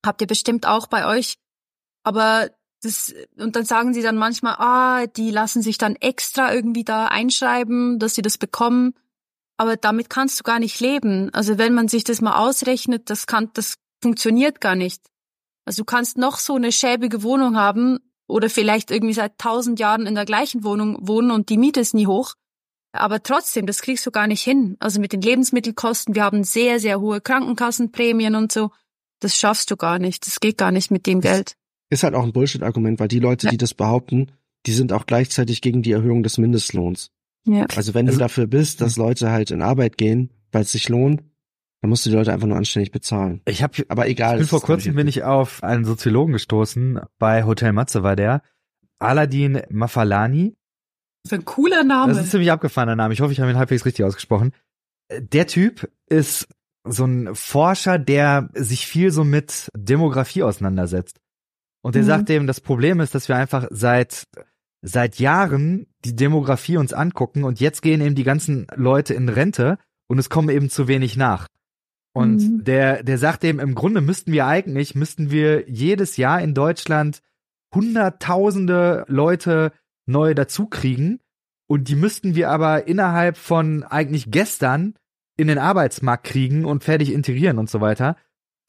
Habt ihr bestimmt auch bei euch. Aber das, und dann sagen sie dann manchmal, ah, die lassen sich dann extra irgendwie da einschreiben, dass sie das bekommen. Aber damit kannst du gar nicht leben. Also wenn man sich das mal ausrechnet, das kann, das funktioniert gar nicht. Also du kannst noch so eine schäbige Wohnung haben oder vielleicht irgendwie seit tausend Jahren in der gleichen Wohnung wohnen und die Miete ist nie hoch. Aber trotzdem, das kriegst du gar nicht hin. Also mit den Lebensmittelkosten, wir haben sehr, sehr hohe Krankenkassenprämien und so. Das schaffst du gar nicht. Das geht gar nicht mit dem Geld. Ist halt auch ein Bullshit-Argument, weil die Leute, Ja. die das behaupten, die sind auch gleichzeitig gegen die Erhöhung des Mindestlohns. Ja. Also wenn Also- du dafür bist, dass Leute halt in Arbeit gehen, weil es sich lohnt, Dann musst du die Leute einfach nur anständig bezahlen. Ich habe Aber egal. Ich bin vor kurzem bin ich auf einen Soziologen gestoßen, bei Hotel Matze war der, Aladin Mafalani. Für ein cooler Name. Das ist ein ziemlich abgefahrener Name. Ich hoffe, ich habe ihn halbwegs richtig ausgesprochen. Der Typ ist so ein Forscher, der sich viel so mit Demografie auseinandersetzt. Und der Mhm. sagt eben, das Problem ist, dass wir einfach seit seit Jahren die Demografie uns angucken und jetzt gehen eben die ganzen Leute in Rente und es kommen eben zu wenig nach. Und Mhm. der, der sagt eben, im Grunde müssten wir eigentlich, müssten wir jedes Jahr in Deutschland hunderttausende Leute neu dazukriegen und die müssten wir aber innerhalb von eigentlich gestern in den Arbeitsmarkt kriegen und fertig integrieren und so weiter.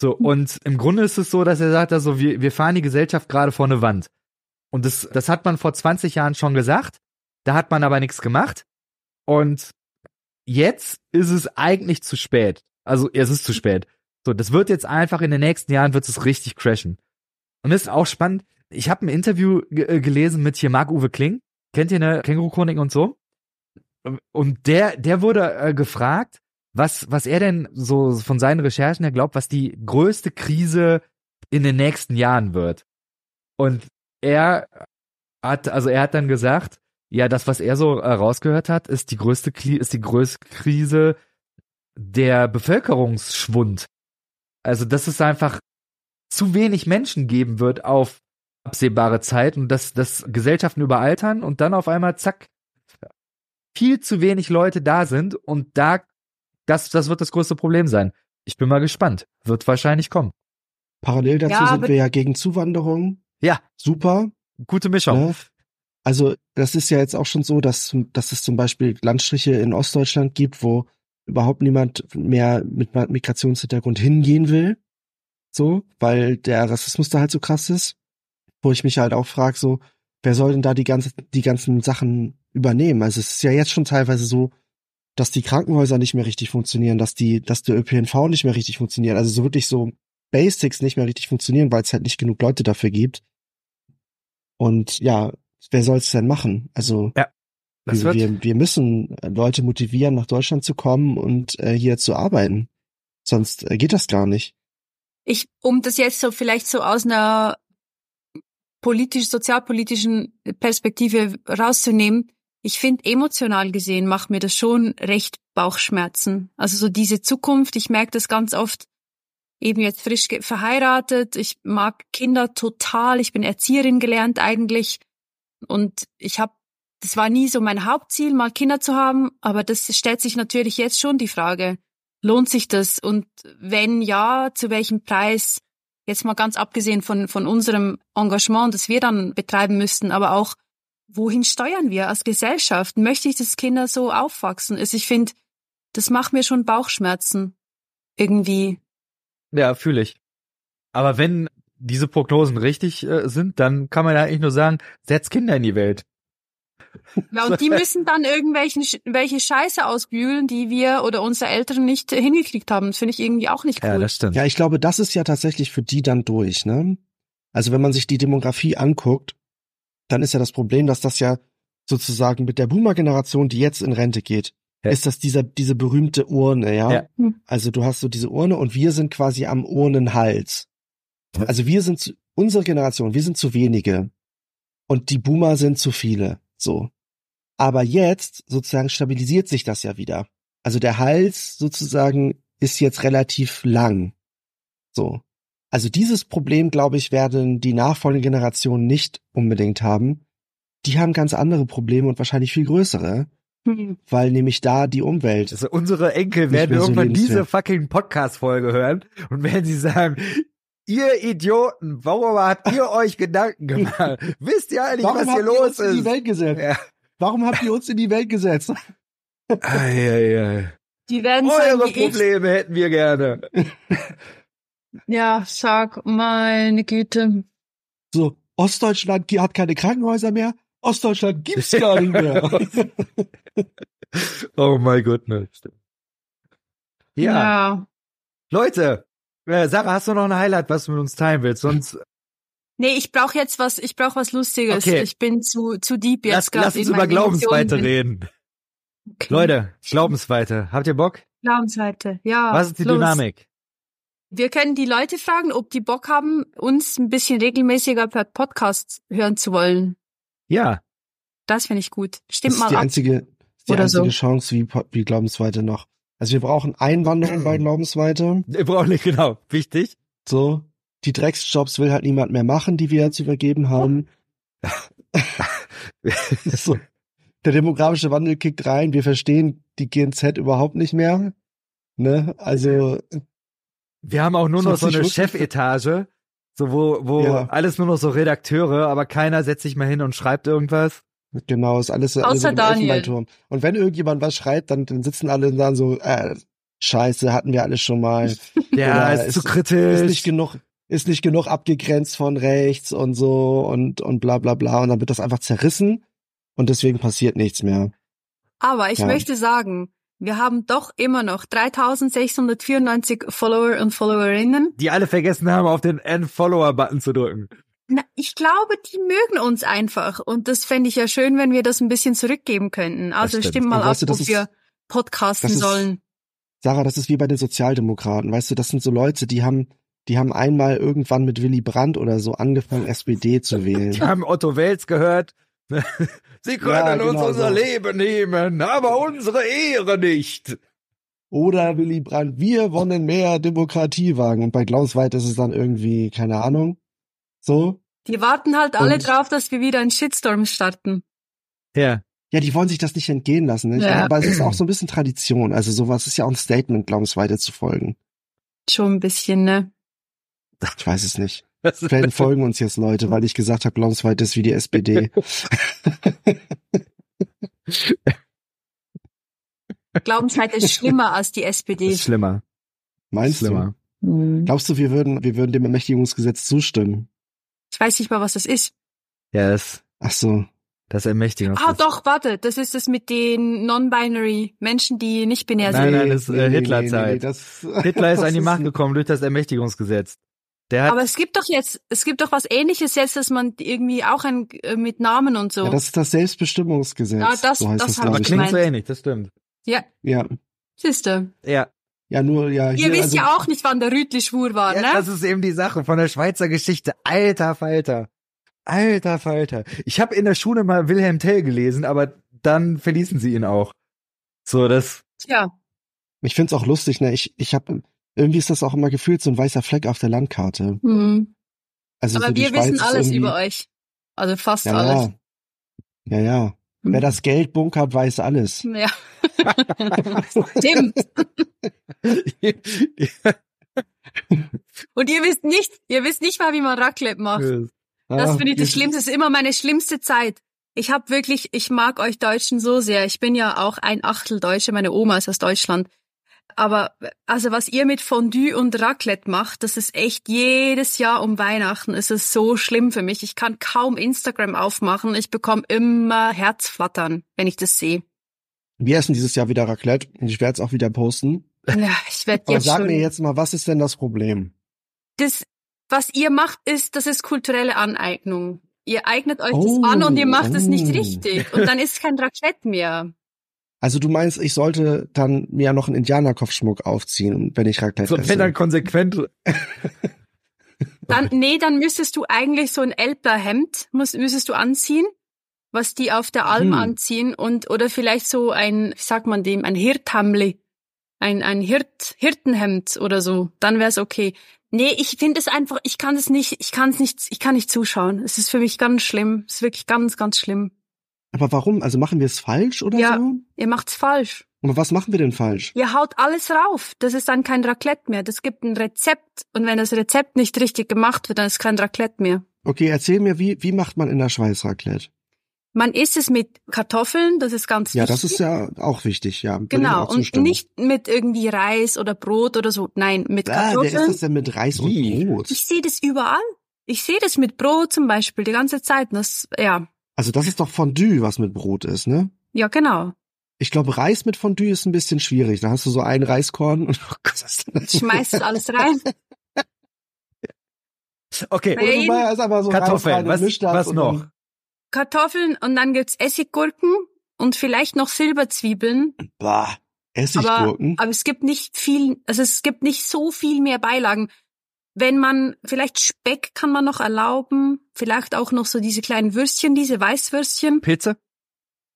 So, und im Grunde ist es so, dass er sagt, also wir, wir fahren die Gesellschaft gerade vor eine Wand. Und das, das hat man vor 20 Jahren schon gesagt, da hat man aber nichts gemacht. Und jetzt ist es eigentlich zu spät. Also es ist zu spät. So, das wird jetzt einfach in den nächsten Jahren wird es richtig crashen. Und das ist auch spannend. Ich habe ein Interview äh, gelesen mit hier Marc-Uwe Kling. Kennt ihr eine Känguru-Chronik und so? Und der, der wurde äh, gefragt, was, was er denn so von seinen Recherchen her glaubt, was die größte Krise in den nächsten Jahren wird. Und er hat, also er hat dann gesagt, ja, das, was er so äh, rausgehört hat, ist die größte, ist die größte Krise der Bevölkerungsschwund. Also, dass es einfach zu wenig Menschen geben wird auf absehbare Zeit und dass, dass Gesellschaften überaltern und dann auf einmal zack viel zu wenig Leute da sind und da das das wird das größte Problem sein. Ich bin mal gespannt. Wird wahrscheinlich kommen. Parallel dazu Ja, sind wir ja gegen Zuwanderung. Ja, Super. gute Mischung. Ne? Also das ist ja jetzt auch schon so, dass, dass es zum Beispiel Landstriche in Ostdeutschland gibt, wo überhaupt niemand mehr mit Migrationshintergrund hingehen will. So, weil der Rassismus da halt so krass ist. Wo ich mich halt auch frage, so, wer soll denn da die ganze, die ganzen Sachen übernehmen? Also es ist ja jetzt schon teilweise so, dass die Krankenhäuser nicht mehr richtig funktionieren, dass die, dass der ÖPNV nicht mehr richtig funktioniert. Also so wirklich so Basics nicht mehr richtig funktionieren, weil es halt nicht genug Leute dafür gibt. Und ja, wer soll es denn machen? Also Das wir, wird, wir, wir müssen Leute motivieren, nach Deutschland zu kommen und äh, hier zu arbeiten. Sonst äh, geht das gar nicht. ich, um das jetzt so vielleicht so aus einer politisch, sozialpolitischen Perspektive rauszunehmen, ich finde, emotional gesehen macht mir das schon recht Bauchschmerzen. Also so diese Zukunft, ich merke das ganz oft, eben jetzt frisch verheiratet, ich mag Kinder total, ich bin Erzieherin gelernt eigentlich. Und ich habe, das war nie so mein Hauptziel, mal Kinder zu haben, aber das stellt sich natürlich jetzt schon die Frage, lohnt sich das? Und wenn ja, zu welchem Preis? Jetzt mal ganz abgesehen von, von unserem Engagement, das wir dann betreiben müssten, aber auch, wohin steuern wir als Gesellschaft? Möchte ich, dass Kinder so aufwachsen? Also ich finde, das macht mir schon Bauchschmerzen. Irgendwie. ja, fühle ich. Aber wenn diese Prognosen richtig äh, sind, dann kann man ja eigentlich nur sagen, setzt Kinder in die Welt. Ja, und die müssen dann irgendwelchen, welche Scheiße ausbügeln, die wir oder unsere Eltern nicht hingekriegt haben. Das finde ich irgendwie auch nicht cool. Ja, das stimmt. Ja, ich glaube, das ist ja tatsächlich für die dann durch, ne? Also wenn man sich die Demografie anguckt, dann ist ja das Problem, dass das ja sozusagen mit der Boomer-Generation, die jetzt in Rente geht, Ja. ist das dieser, diese berühmte Urne, ja? Ja. Hm. Also du hast so diese Urne und wir sind quasi am Urnenhals. Also wir sind, zu, unsere Generation, wir sind zu wenige. Und die Boomer sind zu viele, so. Aber jetzt sozusagen stabilisiert sich das ja wieder. Also der Hals sozusagen ist jetzt relativ lang. So. Also dieses Problem, glaube ich, werden die nachfolgenden Generationen nicht unbedingt haben. Die haben ganz andere Probleme und wahrscheinlich viel größere, Hm. weil nämlich da die Umwelt Also unsere Enkel werden so irgendwann diese fucking Podcast-Folge hören und werden sie sagen, ihr Idioten, warum habt ihr euch Gedanken gemacht? Wisst ihr eigentlich, was hier habt ihr los uns in die ist? Welt gesetzt? Ja. Warum habt ihr uns in die Welt gesetzt? Ei, ei, ei. Die werden sagen, Eure wie ich. Probleme hätten wir gerne. Ja, sag, meine Güte. So, Ostdeutschland hat keine Krankenhäuser mehr. Ostdeutschland gibt's gar nicht mehr. Oh my goodness. Ja, ja. Leute, Sarah, hast du noch ein Highlight, was du mit uns teilen willst? Sonst Nee, ich brauche jetzt was, ich brauche was Lustiges. Okay. Ich bin zu, zu deep jetzt lass, gerade. lass uns in über Glaubensweite reden. Okay. Leute, Glaubensweite. Habt ihr Bock? Glaubensseite, ja. Was ist die los. Dynamik? Wir können die Leute fragen, ob die Bock haben, uns ein bisschen regelmäßiger per Podcast hören zu wollen. Ja. Das finde ich gut. Das Stimmt ist mal die ab. einzige, die Oder einzige so. Chance, wie, wie Glaubensweite noch. Also wir brauchen Einwanderung bei Glaubensweite. Wir brauchen nicht genau. Wichtig. So. Die Drecksjobs will halt niemand mehr machen, die wir jetzt übergeben haben. so. Der demografische Wandel kickt rein. Wir verstehen die GNZ überhaupt nicht mehr. Ne? Also, Wir haben auch nur noch so eine Chefetage, so wo, wo Ja. alles nur noch so Redakteure, aber keiner setzt sich mal hin und schreibt irgendwas. Genau, ist alles, alles Außer im Daniel. Elfenbeinturm. Und wenn irgendjemand was schreibt, dann, dann sitzen alle und sagen so, äh, Scheiße, hatten wir alles schon mal. Ja, ist, ist- zu Ist kritisch. nicht genug, ist nicht genug abgegrenzt von rechts und so und, und bla bla bla. Und dann wird das einfach zerrissen und deswegen passiert nichts mehr. Aber ich Ja. möchte sagen, wir haben doch immer noch 3694 Follower und Followerinnen. die alle vergessen haben, auf den End-Follower-Button zu drücken. Na, ich glaube, die mögen uns einfach. Und das fände ich ja schön, wenn wir das ein bisschen zurückgeben könnten. Also stimmt. mal ab, weißt das ob wir podcasten ist- sollen. Sarah, das ist wie bei den Sozialdemokraten. Weißt du, das sind so Leute, die haben, die haben einmal irgendwann mit Willy Brandt oder so angefangen, SPD zu wählen. Die haben Otto Wels gehört. Sie können Ja, uns genau unser so. Leben nehmen, aber unsere Ehre nicht. Oder Willy Brandt, wir wollen mehr Demokratie wagen. Und bei Glaubensweit ist es dann irgendwie, keine Ahnung. So. Die warten halt alle Und- drauf, dass wir wieder einen Shitstorm starten. Ja. Ja, die wollen sich das nicht entgehen lassen. Nicht? Ja. Aber es ist auch so ein bisschen Tradition. Also sowas ist ja auch ein Statement, Glaubensweite zu folgen. Schon ein bisschen, ne? Ich weiß es nicht. Vielleicht folgen uns jetzt Leute, weil ich gesagt habe, Glaubensweite ist wie die SPD. Glaubensweite ist schlimmer als die SPD. ist schlimmer. Meinst schlimmer. du? Hm. Glaubst du, wir würden, wir würden dem Ermächtigungsgesetz zustimmen? Ich weiß nicht mal, was das ist. Ja, das, Ach so. das Ermächtigung. Ah, doch, warte, das ist das mit den Non-Binary Menschen, die nicht binär Nein, sind. nein, das ist, äh, Hitlerzeit. das, Hitler ist das an die Macht gekommen durch das Ermächtigungsgesetz. Der hat, Aber es gibt doch jetzt, es gibt doch was ähnliches jetzt, dass man irgendwie auch ein, äh, mit Namen und so. Ja, das ist das Selbstbestimmungsgesetz. Ja, das- so heißt das das, aber ich. ich klingt so ähnlich, das stimmt. ja, Ja. siehste. Ja. Ja, nur, ja. Ihr hier, wisst also, ja auch nicht, wann der Rütli schwur war, ja ne? das ist eben die Sache von der Schweizer Geschichte. Alter Falter. Alter Falter. Ich habe in der Schule mal Wilhelm Tell gelesen, aber dann verließen sie ihn auch. So, das, Tja, Ich find's auch lustig, ne? Ich, ich habe irgendwie ist das auch immer gefühlt so ein weißer Fleck auf der Landkarte. hm. Also aber so wir wissen alles über euch. Also fast Ja, alles. ja. Ja, ja. Hm. Wer das Geld bunkert, weiß alles. Ja. Stimmt. Und ihr wisst nicht, ihr wisst nicht mal, wie man Raclette macht. Das Ah, finde ich das Schlimmste. Das ist immer meine schlimmste Zeit. Ich habe wirklich, ich mag euch Deutschen so sehr. Ich bin ja auch ein Achtel Deutsche. Meine Oma ist aus Deutschland. Aber also was ihr mit Fondue und Raclette macht, das ist echt jedes Jahr um Weihnachten. ist Es so schlimm für mich. Ich kann kaum Instagram aufmachen. Ich bekomme immer Herzflattern, wenn ich das sehe. Wir essen dieses Jahr wieder Raclette und ich werde es auch wieder posten. Ja, ich werde jetzt sag schon. mir jetzt mal, was ist denn das Problem? das, was ihr macht, ist, das ist kulturelle Aneignung. Ihr eignet euch Oh, das an und ihr macht es nicht oh. richtig. Und dann ist kein Raclette mehr. Also du meinst, ich sollte dann mir noch einen Indianerkopfschmuck aufziehen, wenn ich Raclette So, esse? wenn dann konsequent, Dann, nee, dann müsstest du eigentlich so ein Elbler-Hemd, muss, müsstest du anziehen, was die auf der Alm Hm. anziehen und, oder vielleicht so ein, wie sagt man dem, ein Hirthamli. Ein, ein Hirt, Hirtenhemd oder so. Dann wär's okay. Nee, ich finde es einfach, ich kann es nicht, ich kann es nicht, ich kann nicht zuschauen. Es ist für mich ganz schlimm. Es ist wirklich ganz, ganz schlimm. Aber warum? Also machen wir es falsch oder Ja. so? Ihr macht's falsch. Aber was machen wir denn falsch? Ihr haut alles rauf. Das ist dann kein Raclette mehr. Das gibt ein Rezept. Und wenn das Rezept nicht richtig gemacht wird, dann ist kein Raclette mehr. Okay, erzähl mir, wie, wie macht man in der Schweiz Raclette? Man isst es mit Kartoffeln, das ist ganz Ja, wichtig. das ist ja auch wichtig, ja. Genau, und nicht mit irgendwie Reis oder Brot oder so. Nein, mit Ah, wer Kartoffeln. ist das denn mit Reis Wie? und Brot? Ich sehe das überall. Ich sehe das mit Brot zum Beispiel die ganze Zeit. Das, ja, Also das ist doch Fondue, was mit Brot ist, ne? ja, genau. Ich glaube, Reis mit Fondue ist ein bisschen schwierig. Da hast du so ein Reiskorn und oh Gott, was ist? Schmeißt alles rein. okay, Oder ist einfach so Kartoffeln, Reis rein und was, was noch? dann- Kartoffeln und dann gibt's Essiggurken und vielleicht noch Silberzwiebeln. Bah, Essiggurken. Aber, aber es gibt nicht viel, also es gibt nicht so viel mehr Beilagen. Wenn man, vielleicht Speck kann man noch erlauben, vielleicht auch noch so diese kleinen Würstchen, diese Weißwürstchen. Pilze?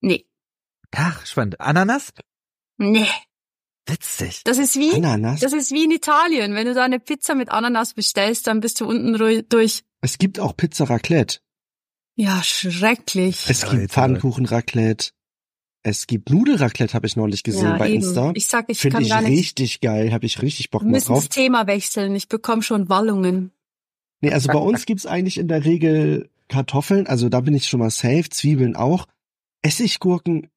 Nee, Ach, spannend. Ananas? nee. Witzig. Das ist wie, Ananas. das ist wie in Italien. Wenn du da eine Pizza mit Ananas bestellst, dann bist du unten durch. Es gibt auch Pizza Raclette. Ja, schrecklich. Es gibt Pfannkuchen Raclette. Es gibt Nudelraclette, habe ich neulich gesehen ja, bei eben. Insta. Ich sag, ich Finde kann ich gar nicht. richtig geil, habe ich richtig Bock Wir mal müssen drauf. das Thema wechseln. Ich bekomme schon Wallungen. Nee, also bei uns gibt's eigentlich in der Regel Kartoffeln, also da bin ich schon mal safe, Zwiebeln auch. Essiggurken,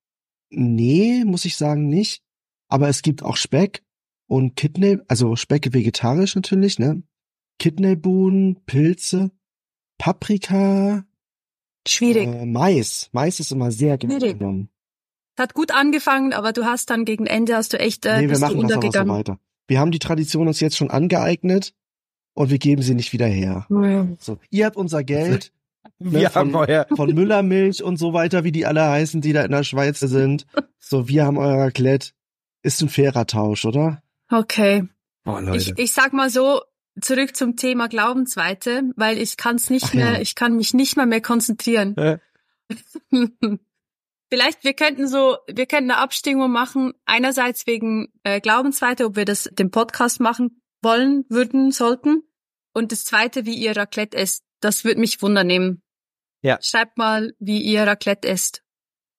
nee, muss ich sagen, nicht. Aber es gibt auch Speck und Kidney, also Speck vegetarisch natürlich, ne? Kidneybohnen, Pilze, Paprika, Schwierig. äh, Mais. Mais ist immer sehr gerne genommen. Es hat gut angefangen, aber du hast dann gegen Ende hast du echt äh, Nee, wir machen das aber so untergegangen. weiter. Wir haben die Tradition uns jetzt schon angeeignet und wir geben sie nicht wieder her. Ja. So, ihr habt unser Geld. Wir ne, haben von, euer. von Müllermilch und so weiter, wie die alle heißen, die da in der Schweiz sind. So, wir haben euer Raclette. Ist ein fairer Tausch, oder? Okay. Oh, Ich, Leute. ich sag mal so, zurück zum Thema Glaubensweite, weil ich kann es nicht Ach ja. mehr, ich kann mich nicht mal mehr konzentrieren. Äh, Vielleicht, wir könnten so, wir könnten eine Abstimmung machen, einerseits wegen äh, Glaubensweite, ob wir das den Podcast machen wollen, würden, sollten. Und das zweite, wie ihr Raclette esst. Das würde mich wundernehmen. Ja. Schreibt mal, wie ihr Raclette esst.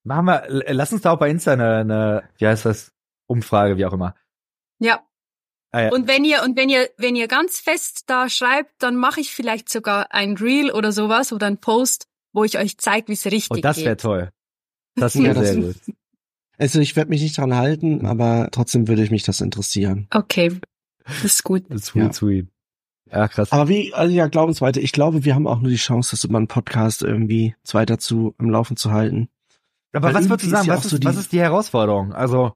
Machen wir, lass uns da auch bei Insta eine, eine wie heißt das? Umfrage, wie auch immer. Ja. Ah, ja. Und wenn ihr, und wenn ihr, wenn ihr ganz fest da schreibt, dann mache ich vielleicht sogar ein Reel oder sowas oder ein Post, wo ich euch zeige, wie es richtig Oh, das wäre toll. Das Ja, wäre das- sehr gut. Also ich werde mich nicht dran halten, aber trotzdem würde ich mich das interessieren. Okay. Das ist gut. Sweet, Ja. sweet. Ja, krass. Aber wie, also ja, Glaubensweite, ich glaube, wir haben auch nur die Chance, das über einen Podcast irgendwie zwei dazu im Laufen zu halten. Aber weil was würdest du sagen? ist ja Was ist, so die- was ist die Herausforderung? Also,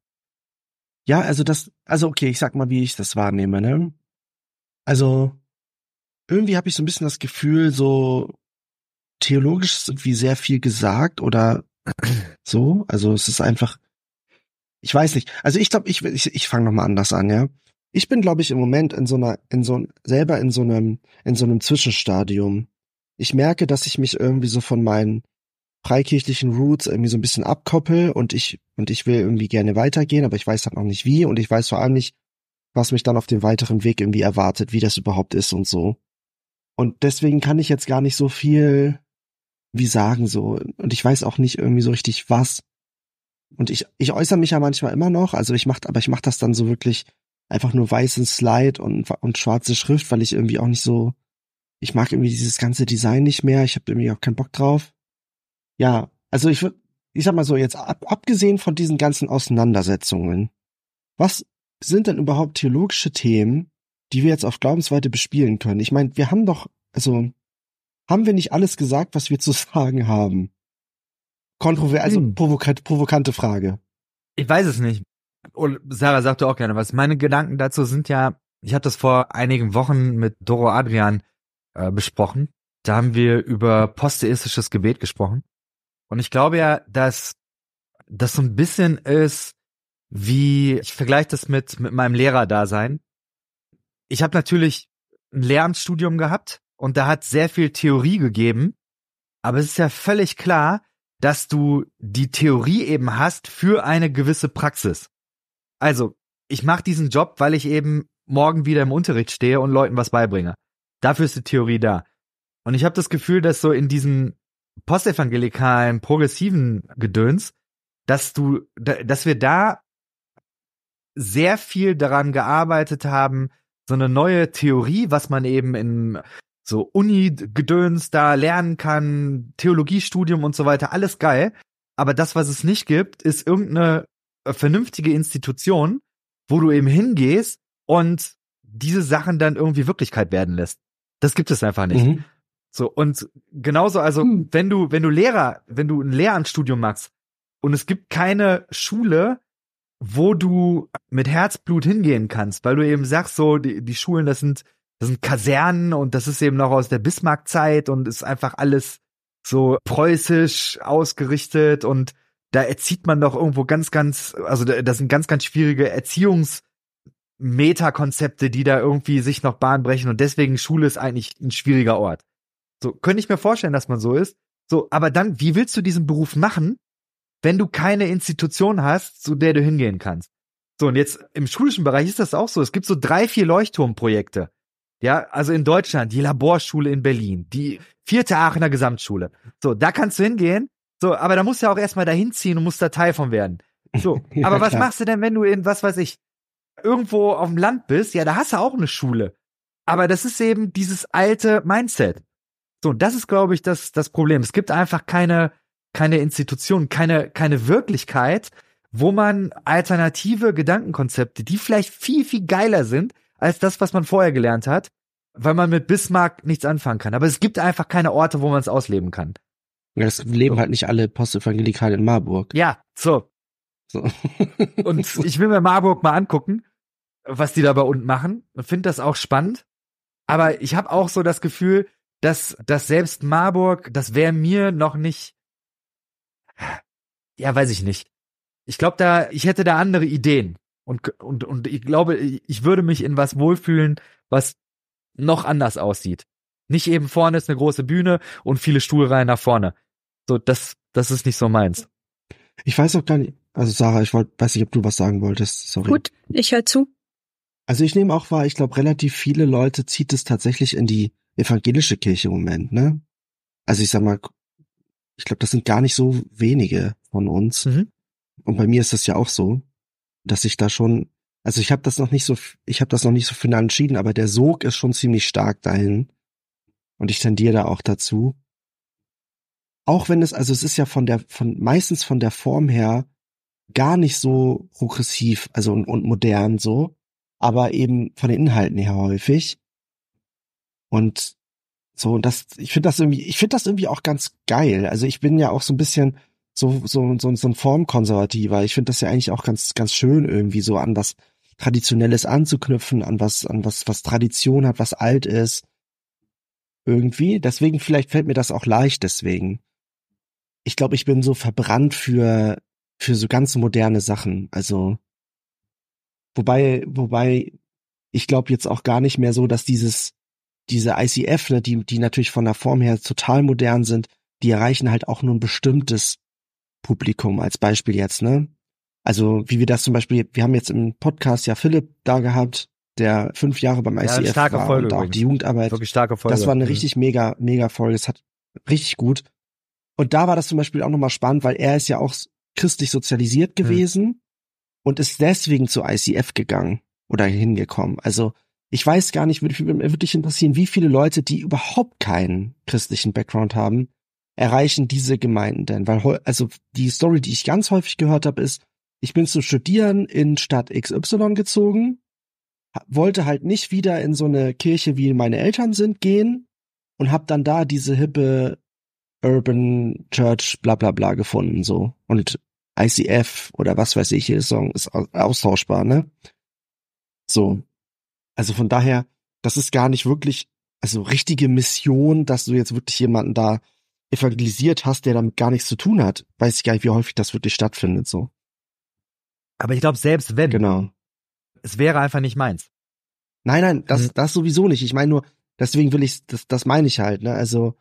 Ja, also das, also okay, ich sag mal, wie ich das wahrnehme, ne? Also, irgendwie habe ich so ein bisschen das Gefühl, so theologisch ist irgendwie sehr viel gesagt oder so. Also es ist einfach, ich weiß nicht. Also ich glaube, ich, ich, ich fange nochmal anders an, ja. Ich bin, glaube ich, im Moment in so einer, in so selber in so einem, in so einem Zwischenstadium. Ich merke, dass ich mich irgendwie so von meinen freikirchlichen Roots irgendwie so ein bisschen abkoppel und ich, und ich will irgendwie gerne weitergehen, aber ich weiß halt noch nicht wie und ich weiß vor allem nicht, was mich dann auf dem weiteren Weg irgendwie erwartet, wie das überhaupt ist und so. Und deswegen kann ich jetzt gar nicht so viel wie sagen so und ich weiß auch nicht irgendwie so richtig was. Und ich ich äußere mich ja manchmal immer noch, also ich mach aber ich mach das dann so wirklich einfach nur weißen Slide und und schwarze Schrift, weil ich irgendwie auch nicht so ich mag irgendwie dieses ganze Design nicht mehr, ich habe irgendwie auch keinen Bock drauf. Ja, also ich ich sag mal so jetzt ab, abgesehen von diesen ganzen Auseinandersetzungen, was sind denn überhaupt theologische Themen, die wir jetzt auf Glaubensweite bespielen können? Ich meine, wir haben doch, also haben wir nicht alles gesagt, was wir zu sagen haben? Kontrovers, also Hm. provokant, provokante Frage. ich weiß es nicht. Und Sarah sagte auch gerne was. Meine Gedanken dazu sind ja, ich habe das vor einigen Wochen mit Doro Adrian äh, besprochen. Da haben wir über posttheistisches Gebet gesprochen. Und ich glaube ja, dass das so ein bisschen ist, wie ich vergleiche das mit mit meinem Lehrerdasein. Ich habe natürlich ein Lehramtsstudium gehabt und da hat sehr viel Theorie gegeben, aber es ist ja völlig klar, dass du die Theorie eben hast für eine gewisse Praxis. Also, ich mache diesen Job, weil ich eben morgen wieder im Unterricht stehe und Leuten was beibringe. Dafür ist die Theorie da. Und ich habe das Gefühl, dass so in diesen postevangelikalen, progressiven Gedöns, dass du, da- dass wir da sehr viel daran gearbeitet haben, so eine neue Theorie, was man eben in so Uni-Gedöns da lernen kann, Theologiestudium und so weiter, alles geil. Aber das, was es nicht gibt, ist irgendeine äh, vernünftige Institution, wo du eben hingehst und diese Sachen dann irgendwie Wirklichkeit werden lässt. Das gibt es einfach nicht. Mhm. So, und genauso, also, Hm. wenn du, wenn du Lehrer, wenn du ein Lehramtsstudium machst und es gibt keine Schule, wo du mit Herzblut hingehen kannst, weil du eben sagst, so, die, die Schulen, das sind, das sind Kasernen und das ist eben noch aus der Bismarck-Zeit und ist einfach alles so preußisch ausgerichtet und da erzieht man doch irgendwo ganz, ganz, also das sind ganz, ganz schwierige Erziehungs- Metakonzepte, die da irgendwie sich noch Bahn brechen und deswegen Schule ist eigentlich ein schwieriger Ort. So, könnte ich mir vorstellen, dass man so ist. So, aber dann, wie willst du diesen Beruf machen, wenn du keine Institution hast, zu der du hingehen kannst? So, und jetzt im schulischen Bereich ist das auch so. Es gibt so drei, vier Leuchtturmprojekte. Ja, also in Deutschland, die Laborschule in Berlin, die vierte Aachener Gesamtschule. So, da kannst du hingehen. So, aber da musst du ja auch erstmal dahin ziehen und musst da Teil von werden. So, Ja, aber was klar. machst du denn, wenn du in, was weiß ich, irgendwo auf dem Land bist? Ja, da hast du auch eine Schule. Aber das ist eben dieses alte Mindset. So, und das ist, glaube ich, das, das Problem. Es gibt einfach keine, keine Institution, keine, keine Wirklichkeit, wo man alternative Gedankenkonzepte, die vielleicht viel, viel geiler sind als das, was man vorher gelernt hat, weil man mit Bismarck nichts anfangen kann. Aber es gibt einfach keine Orte, wo man es ausleben kann. Ja, es leben So. halt nicht alle Postevangelikale in Marburg. Ja, so. So. Und ich will mir Marburg mal angucken, was die da bei unten machen und finde das auch spannend. Aber ich habe auch so das Gefühl, dass, dass selbst Marburg, das wäre mir noch nicht, ja, weiß ich nicht. Ich glaube da, ich hätte da andere Ideen und, und, und ich glaube, ich würde mich in was wohlfühlen, was noch anders aussieht. Nicht eben vorne ist eine große Bühne und viele Stuhlreihen nach vorne. So, das, das ist nicht so meins. Ich weiß auch gar nicht, also Sarah, ich wollte, weiß nicht, ob du was sagen wolltest, sorry. Gut, ich höre zu. Also ich nehme auch wahr, ich glaube, relativ viele Leute zieht es tatsächlich in die evangelische Kirche im Moment, ne? Also ich sag mal, ich glaube, das sind gar nicht so wenige von uns. Mhm. Und bei mir ist das ja auch so, dass ich da schon, also ich habe das noch nicht so, ich habe das noch nicht so final entschieden, aber der Sog ist schon ziemlich stark dahin. Und ich tendiere da auch dazu. Auch wenn es, also es ist ja von der, von meistens von der Form her gar nicht so progressiv, also und, und modern so, aber eben von den Inhalten her häufig. Und so, und das, ich finde das irgendwie, ich finde das irgendwie auch ganz geil. Also ich bin ja auch so ein bisschen so, so, so, so ein Formkonservativer. Ich finde das ja eigentlich auch ganz, ganz schön, irgendwie so an was Traditionelles anzuknüpfen, an was, an was, was Tradition hat, was alt ist. Irgendwie. Deswegen, vielleicht fällt mir das auch leicht deswegen. Ich glaube, ich bin so verbrannt für, für so ganz moderne Sachen. Also, wobei, wobei, ich glaube jetzt auch gar nicht mehr so, dass dieses, diese ICF, ne, die, die natürlich von der Form her total modern sind, die erreichen halt auch nur ein bestimmtes Publikum als Beispiel jetzt, ne? Also, wie wir das zum Beispiel, wir haben jetzt im Podcast ja Philipp da gehabt, der fünf Jahre beim Ja, ICF starke war Folge und auch übrigens. die Jugendarbeit. Wirklich starke Folge. Das war eine Mhm. richtig mega, mega Folge. Es hat richtig gut. Und da war das zum Beispiel auch nochmal spannend, weil er ist ja auch christlich sozialisiert Mhm. gewesen und ist deswegen zu ICF gegangen oder hingekommen. Also ich weiß gar nicht, würde mich wirklich interessieren, wie viele Leute, die überhaupt keinen christlichen Background haben, erreichen diese Gemeinden denn? Weil also die Story, die ich ganz häufig gehört habe, ist, ich bin zu studieren in Stadt XY gezogen, wollte halt nicht wieder in so eine Kirche, wie meine Eltern sind, gehen und hab dann da diese hippe Urban Church bla bla bla gefunden so und ICF oder was weiß ich, jeder Song ist au- austauschbar, ne? So. Also von daher, das ist gar nicht wirklich, also richtige Mission, dass du jetzt wirklich jemanden da evangelisiert hast, der damit gar nichts zu tun hat. Weiß ich gar nicht, wie häufig das wirklich stattfindet, so. Aber ich glaube, selbst wenn, Genau. es wäre einfach nicht meins. Nein, nein, das, Mhm. das sowieso nicht. Ich meine nur, deswegen will ich, das, das meine ich halt, ne? Also,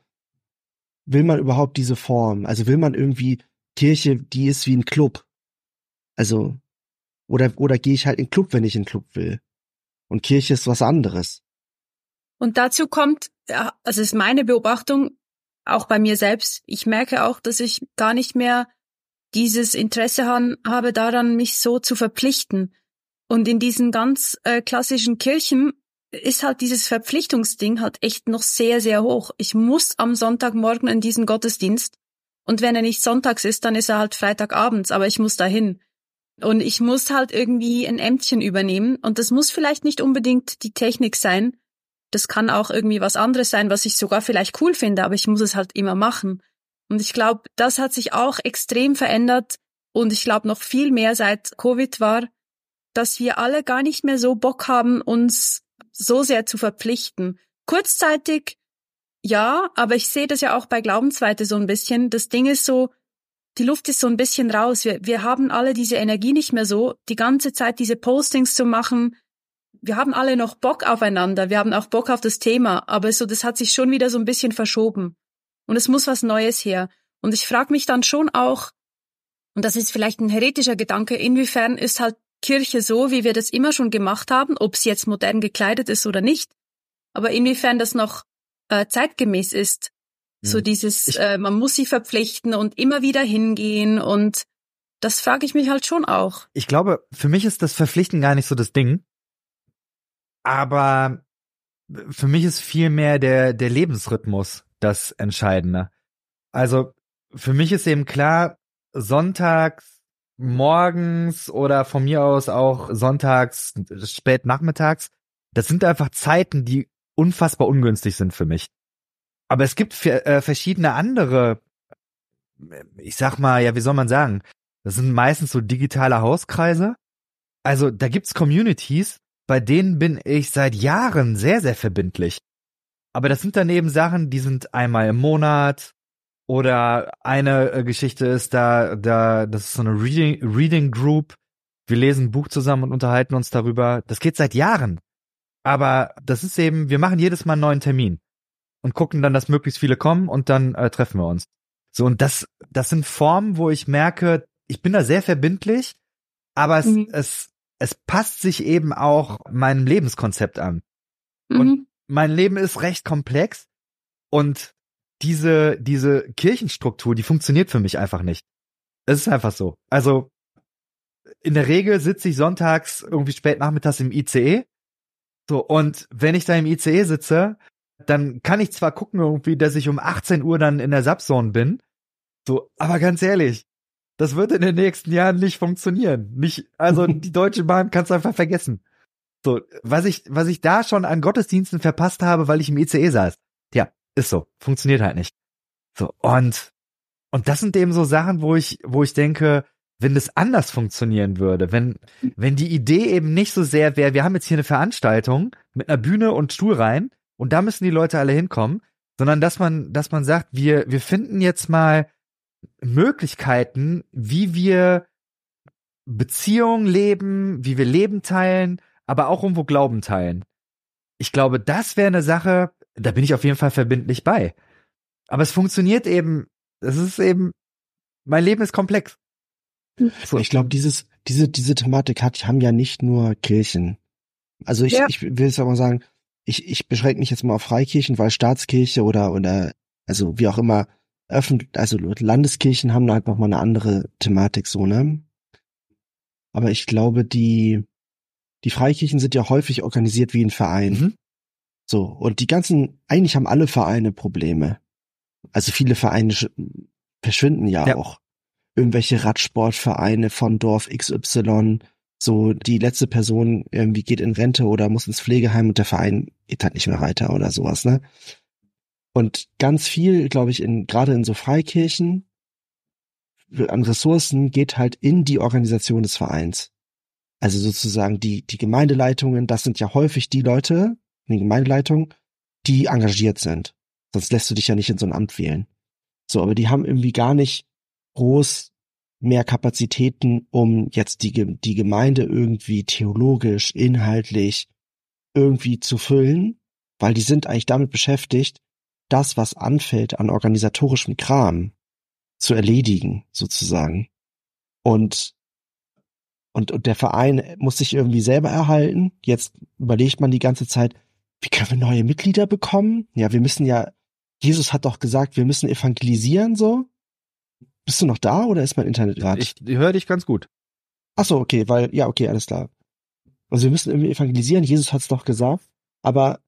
will man überhaupt diese Form? Also will man irgendwie Kirche, die ist wie ein Club? Also, oder, oder gehe ich halt in den Club, wenn ich in den Club will? Und Kirche ist was anderes. Und dazu kommt, ja, also ist meine Beobachtung, auch bei mir selbst, ich merke auch, dass ich gar nicht mehr dieses Interesse han, habe daran, mich so zu verpflichten. Und in diesen ganz äh, klassischen Kirchen ist halt dieses Verpflichtungsding halt echt noch sehr, sehr hoch. Ich muss am Sonntagmorgen in diesen Gottesdienst. Und wenn er nicht sonntags ist, dann ist er halt Freitagabends, aber ich muss dahin. Und ich muss halt irgendwie ein Ämtchen übernehmen. Und das muss vielleicht nicht unbedingt die Technik sein. Das kann auch irgendwie was anderes sein, was ich sogar vielleicht cool finde, aber ich muss es halt immer machen. Und ich glaube, das hat sich auch extrem verändert. Und ich glaube noch viel mehr seit Covid war, dass wir alle gar nicht mehr so Bock haben, uns so sehr zu verpflichten. Kurzzeitig, ja, aber ich sehe das ja auch bei Glaubensweite so ein bisschen. Das Ding ist so, die Luft ist so ein bisschen raus. Wir, wir haben alle diese Energie nicht mehr so, die ganze Zeit diese Postings zu machen. Wir haben alle noch Bock aufeinander, wir haben auch Bock auf das Thema, aber so, das hat sich schon wieder so ein bisschen verschoben. Und es muss was Neues her. Und ich frage mich dann schon auch, und das ist vielleicht ein heretischer Gedanke, inwiefern ist halt Kirche so, wie wir das immer schon gemacht haben, ob sie jetzt modern gekleidet ist oder nicht, aber inwiefern das noch äh, zeitgemäß ist. So hm. dieses, äh, man muss sie verpflichten und immer wieder hingehen und das frage ich mich halt schon auch. Ich glaube, für mich ist das Verpflichten gar nicht so das Ding. Aber für mich ist viel mehr der, der Lebensrhythmus das Entscheidende. Also für mich ist eben klar, sonntags morgens oder von mir aus auch sonntags, spät nachmittags, das sind einfach Zeiten, die unfassbar ungünstig sind für mich. Aber es gibt äh, verschiedene andere, ich sag mal, ja, wie soll man sagen? Das sind meistens so digitale Hauskreise. Also da gibt's Communities, bei denen bin ich seit Jahren sehr, sehr verbindlich. Aber das sind dann eben Sachen, die sind einmal im Monat oder eine äh, Geschichte ist da, da, das ist so eine Reading, Reading Group. Wir lesen ein Buch zusammen und unterhalten uns darüber. Das geht seit Jahren. Aber das ist eben, wir machen jedes Mal einen neuen Termin und gucken dann, dass möglichst viele kommen und dann äh, treffen wir uns. So, und das, das sind Formen, wo ich merke, ich bin da sehr verbindlich, aber es, mhm. es, es passt sich eben auch meinem Lebenskonzept an. Mhm. Und mein Leben ist recht komplex und diese, diese Kirchenstruktur, die funktioniert für mich einfach nicht. Es ist einfach so. Also, in der Regel sitze ich sonntags irgendwie spät nachmittags im ICE. So, und wenn ich da im ICE sitze, dann kann ich zwar gucken irgendwie, dass ich um 18 Uhr dann in der Subzone bin, so, aber ganz ehrlich, das wird in den nächsten Jahren nicht funktionieren. Nicht, also die Deutsche Bahn kannst du einfach vergessen. So, was ich, was ich da schon an Gottesdiensten verpasst habe, weil ich im ICE saß. Tja, ist so, funktioniert halt nicht. So, und, und das sind eben so Sachen, wo ich, wo ich denke, wenn das anders funktionieren würde, wenn, wenn die Idee eben nicht so sehr wäre, wir haben jetzt hier eine Veranstaltung mit einer Bühne und Stuhl rein, und da müssen die Leute alle hinkommen, sondern dass man, dass man sagt, wir, wir finden jetzt mal Möglichkeiten, wie wir Beziehungen leben, wie wir Leben teilen, aber auch irgendwo Glauben teilen. Ich glaube, das wäre eine Sache, da bin ich auf jeden Fall verbindlich bei. Aber es funktioniert eben, es ist eben, mein Leben ist komplex. So. Ich glaube, dieses, diese, diese Thematik hat, haben ja nicht nur Kirchen. Also ich, ja. ich will es aber sagen, ich, ich beschränke mich jetzt mal auf Freikirchen, weil Staatskirche oder, oder, also wie auch immer, öffentlich, also Landeskirchen haben halt nochmal eine andere Thematik, so, ne? Aber ich glaube, die, die Freikirchen sind ja häufig organisiert wie ein Verein. Mhm. So, und die ganzen, eigentlich haben alle Vereine Probleme. Also viele Vereine verschwinden ja, ja. auch. Irgendwelche Radsportvereine von Dorf XY, so die letzte Person irgendwie geht in Rente oder muss ins Pflegeheim und der Verein geht halt nicht mehr weiter oder sowas, ne? Und ganz viel, glaube ich, in gerade in so Freikirchen an Ressourcen geht halt in die Organisation des Vereins. Also sozusagen die die Gemeindeleitungen, das sind ja häufig die Leute, die Gemeindeleitung, die engagiert sind. Sonst lässt du dich ja nicht in so ein Amt wählen. So, aber die haben irgendwie gar nicht groß mehr Kapazitäten, um jetzt die, die Gemeinde irgendwie theologisch, inhaltlich irgendwie zu füllen, weil die sind eigentlich damit beschäftigt, das, was anfällt an organisatorischem Kram, zu erledigen, sozusagen. Und, und, und der Verein muss sich irgendwie selber erhalten. Jetzt überlegt man die ganze Zeit, wie können wir neue Mitglieder bekommen? Ja, wir müssen ja, Jesus hat doch gesagt, wir müssen evangelisieren, so. Bist du noch da oder ist mein Internet gerade? Ich höre dich ganz gut. Ach so, okay, weil, ja, okay, alles klar. Also wir müssen irgendwie evangelisieren, Jesus hat's doch gesagt, aber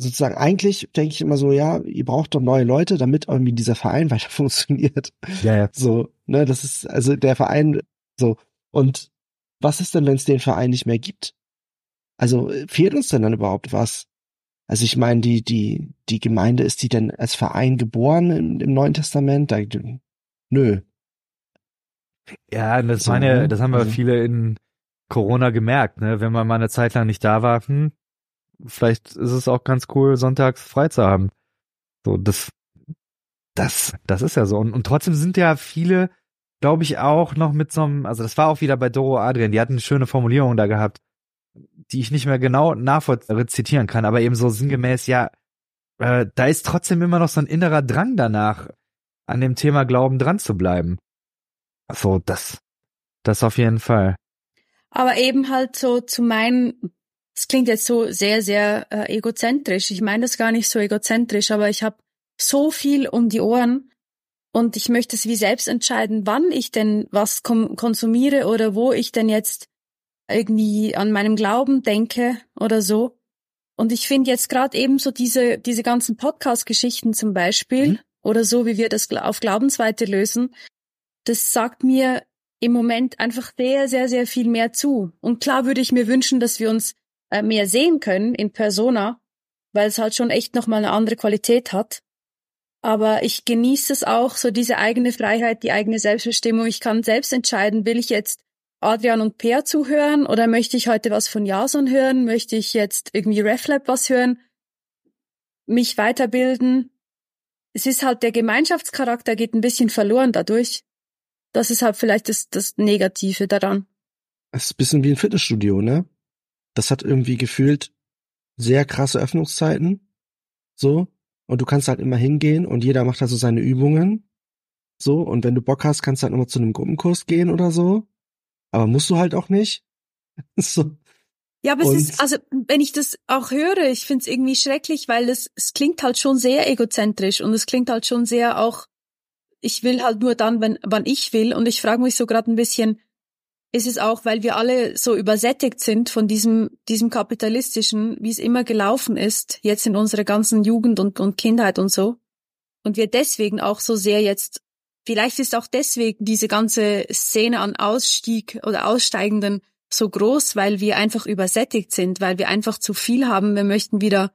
sozusagen eigentlich denke ich immer so, ja, ihr braucht doch neue Leute, damit irgendwie dieser Verein weiter funktioniert. Ja, ja. So, ne, das ist, also der Verein, so. Und was ist denn, wenn es den Verein nicht mehr gibt? Also fehlt uns denn dann überhaupt was? Also ich meine, die, die, die Gemeinde, ist die denn als Verein geboren im, im Neuen Testament? Da, nö. Ja, das so, meine, ne? das haben wir also. viele in Corona gemerkt, ne? Wenn man mal eine Zeit lang nicht da war, hm, vielleicht ist es auch ganz cool, sonntags frei zu haben. So, das, das, das ist ja so. Und, und trotzdem sind ja viele glaube ich, auch noch mit so einem, also das war auch wieder bei Doro Adrian, die hatten eine schöne Formulierung da gehabt, die ich nicht mehr genau nachrezitieren kann, aber eben so sinngemäß, ja, äh, da ist trotzdem immer noch so ein innerer Drang danach, an dem Thema Glauben dran zu bleiben. So, das, das auf jeden Fall. Aber eben halt so zu meinen, es klingt jetzt so sehr, sehr äh, egozentrisch. Ich meine das gar nicht so egozentrisch, aber ich habe so viel um die Ohren und ich möchte es wie selbst entscheiden, wann ich denn was konsumiere oder wo ich denn jetzt irgendwie an meinem Glauben denke oder so. Und ich finde jetzt gerade eben so diese, diese ganzen Podcast-Geschichten zum Beispiel mhm. oder so, wie wir das auf Glaubensweite lösen, das sagt mir im Moment einfach sehr, sehr, sehr viel mehr zu. Und klar würde ich mir wünschen, dass wir uns äh, mehr sehen können in Persona, weil es halt schon echt nochmal eine andere Qualität hat. Aber ich genieße es auch, so diese eigene Freiheit, die eigene Selbstbestimmung. Ich kann selbst entscheiden, will ich jetzt Adrian und Peer zuhören oder möchte ich heute was von Jason hören? Möchte ich jetzt irgendwie RefLab was hören? Mich weiterbilden? Es ist halt der Gemeinschaftscharakter geht ein bisschen verloren dadurch. Das ist halt vielleicht das, das Negative daran. Es ist ein bisschen wie ein Fitnessstudio, ne? Das hat irgendwie gefühlt sehr krasse Öffnungszeiten. So. Und du kannst halt immer hingehen und jeder macht halt so seine Übungen. So. Und wenn du Bock hast, kannst du halt nochmal zu einem Gruppenkurs gehen oder so. Aber musst du halt auch nicht. so. Ja, aber und es ist, also wenn ich das auch höre, ich finde es irgendwie schrecklich, weil es, es klingt halt schon sehr egozentrisch und es klingt halt schon sehr auch ich will halt nur dann, wenn, wann ich will. Und ich frage mich so gerade ein bisschen, ist es auch, weil wir alle so übersättigt sind von diesem, diesem kapitalistischen, wie es immer gelaufen ist, jetzt in unserer ganzen Jugend und, und Kindheit und so. Und wir deswegen auch so sehr jetzt, vielleicht ist auch deswegen diese ganze Szene an Ausstieg oder Aussteigenden so groß, weil wir einfach übersättigt sind, weil wir einfach zu viel haben. Wir möchten wieder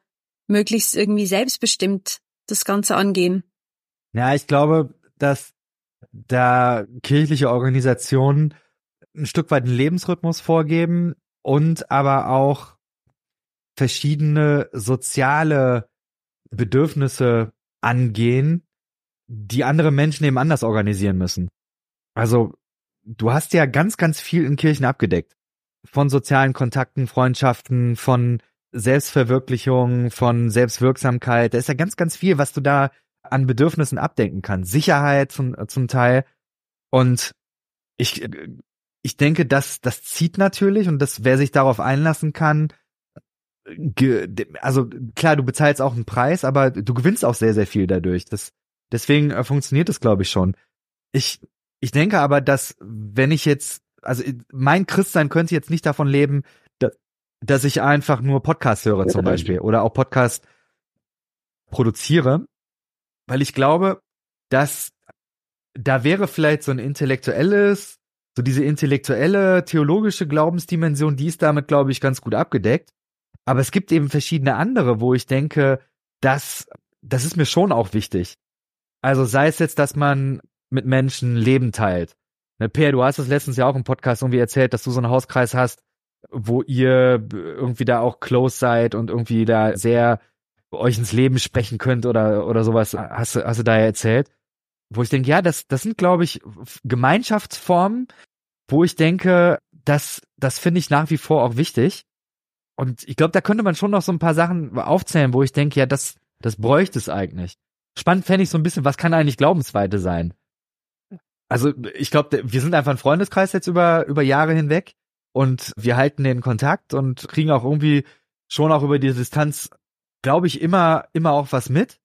möglichst irgendwie selbstbestimmt das Ganze angehen. Ja, ich glaube, dass da kirchliche Organisationen ein Stück weit einen Lebensrhythmus vorgeben und aber auch verschiedene soziale Bedürfnisse angehen, die andere Menschen eben anders organisieren müssen. Also du hast ja ganz, ganz viel in Kirchen abgedeckt. Von sozialen Kontakten, Freundschaften, von Selbstverwirklichung, von Selbstwirksamkeit. Da ist ja ganz, ganz viel, was du da an Bedürfnissen abdenken kann. Sicherheit zum, zum Teil. Und ich, ich denke, das, das zieht natürlich und das, wer sich darauf einlassen kann, also klar, du bezahlst auch einen Preis, aber du gewinnst auch sehr, sehr viel dadurch. Das, deswegen äh, funktioniert es, glaube ich, schon. Ich, ich denke aber, dass wenn ich jetzt, also mein Christsein könnte jetzt nicht davon leben, dass, dass ich einfach nur Podcast höre zum Beispiel oder auch Podcast produziere, weil ich glaube, dass da wäre vielleicht so ein intellektuelles, so diese intellektuelle, theologische Glaubensdimension, die ist damit, glaube ich, ganz gut abgedeckt. Aber es gibt eben verschiedene andere, wo ich denke, dass, das ist mir schon auch wichtig. Also sei es jetzt, dass man mit Menschen Leben teilt. Ne, per, du hast es letztens ja auch im Podcast irgendwie erzählt, dass du so einen Hauskreis hast, wo ihr irgendwie da auch close seid und irgendwie da sehr euch ins Leben sprechen könnt oder, oder sowas, hast hast du da ja erzählt. Wo ich denke, ja, das, das sind, glaube ich, Gemeinschaftsformen, wo ich denke, das, das finde ich nach wie vor auch wichtig. Und ich glaube, da könnte man schon noch so ein paar Sachen aufzählen, wo ich denke, ja, das, das bräuchte es eigentlich. Spannend fände ich so ein bisschen, was kann eigentlich Glaubensweite sein? Also, ich glaube, wir sind einfach ein Freundeskreis jetzt über, über Jahre hinweg und wir halten den Kontakt und kriegen auch irgendwie schon auch über die Distanz glaube ich, immer, immer auch was mit,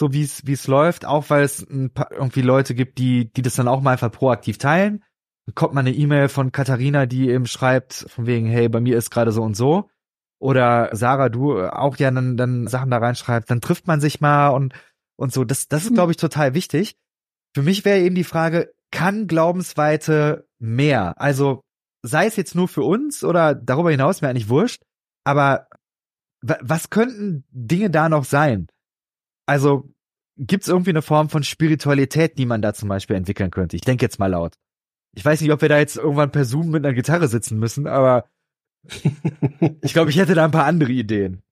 so wie es, wie es läuft, auch weil es ein paar, irgendwie Leute gibt, die, die das dann auch mal einfach proaktiv teilen. Dann kommt mal eine E-Mail von Katharina, die eben schreibt, von wegen, hey, bei mir ist gerade so und so. Oder Sarah, du auch ja dann, dann Sachen da reinschreibst, dann trifft man sich mal und, und so. Das, das ist, glaube ich, total wichtig. Für mich wäre eben die Frage, kann Glaubensweite mehr? Also, sei es jetzt nur für uns oder darüber hinaus, mir eigentlich wurscht, aber was könnten Dinge da noch sein? Also gibt es irgendwie eine Form von Spiritualität, die man da zum Beispiel entwickeln könnte? Ich denke jetzt mal laut. Ich weiß nicht, ob wir da jetzt irgendwann per Zoom mit einer Gitarre sitzen müssen, aber ich glaube, ich hätte da ein paar andere Ideen.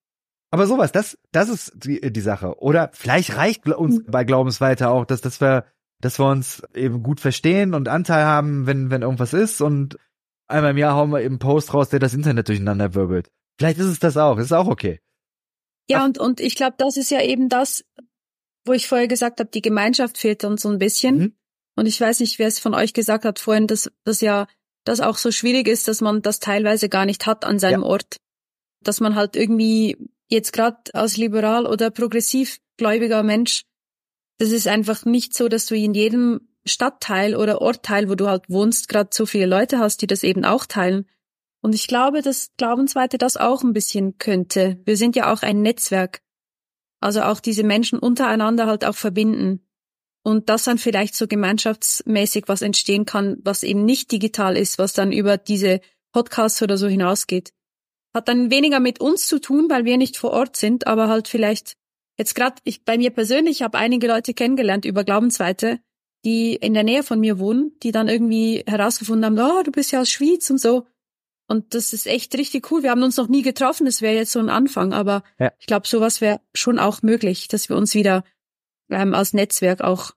Aber sowas, das, das ist die, die Sache. Oder vielleicht reicht uns hm. bei Glaubensweite auch, dass, dass wir dass wir uns eben gut verstehen und Anteil haben, wenn, wenn irgendwas ist und einmal im Jahr hauen wir eben einen Post raus, der das Internet durcheinander wirbelt. Vielleicht ist es das auch, ist auch okay. Ja, und, und ich glaube, das ist ja eben das, wo ich vorher gesagt habe, die Gemeinschaft fehlt uns so ein bisschen. Mhm. Und ich weiß nicht, wer es von euch gesagt hat vorhin, dass das ja das auch so schwierig ist, dass man das teilweise gar nicht hat an seinem ja. Ort. Dass man halt irgendwie jetzt gerade als liberal oder progressiv gläubiger Mensch, das ist einfach nicht so, dass du in jedem Stadtteil oder Ortteil, wo du halt wohnst, gerade so viele Leute hast, die das eben auch teilen. Und ich glaube, dass Glaubensweite das auch ein bisschen könnte. Wir sind ja auch ein Netzwerk. Also auch diese Menschen untereinander halt auch verbinden. Und das dann vielleicht so gemeinschaftsmäßig was entstehen kann, was eben nicht digital ist, was dann über diese Podcasts oder so hinausgeht. Hat dann weniger mit uns zu tun, weil wir nicht vor Ort sind, aber halt vielleicht jetzt gerade ich bei mir persönlich habe einige Leute kennengelernt über Glaubensweite, die in der Nähe von mir wohnen, die dann irgendwie herausgefunden haben, oh, du bist ja aus Schwyz und so. Und das ist echt richtig cool. Wir haben uns noch nie getroffen, das wäre jetzt so ein Anfang, aber ja. ich glaube, sowas wäre schon auch möglich, dass wir uns wieder ähm, als Netzwerk auch,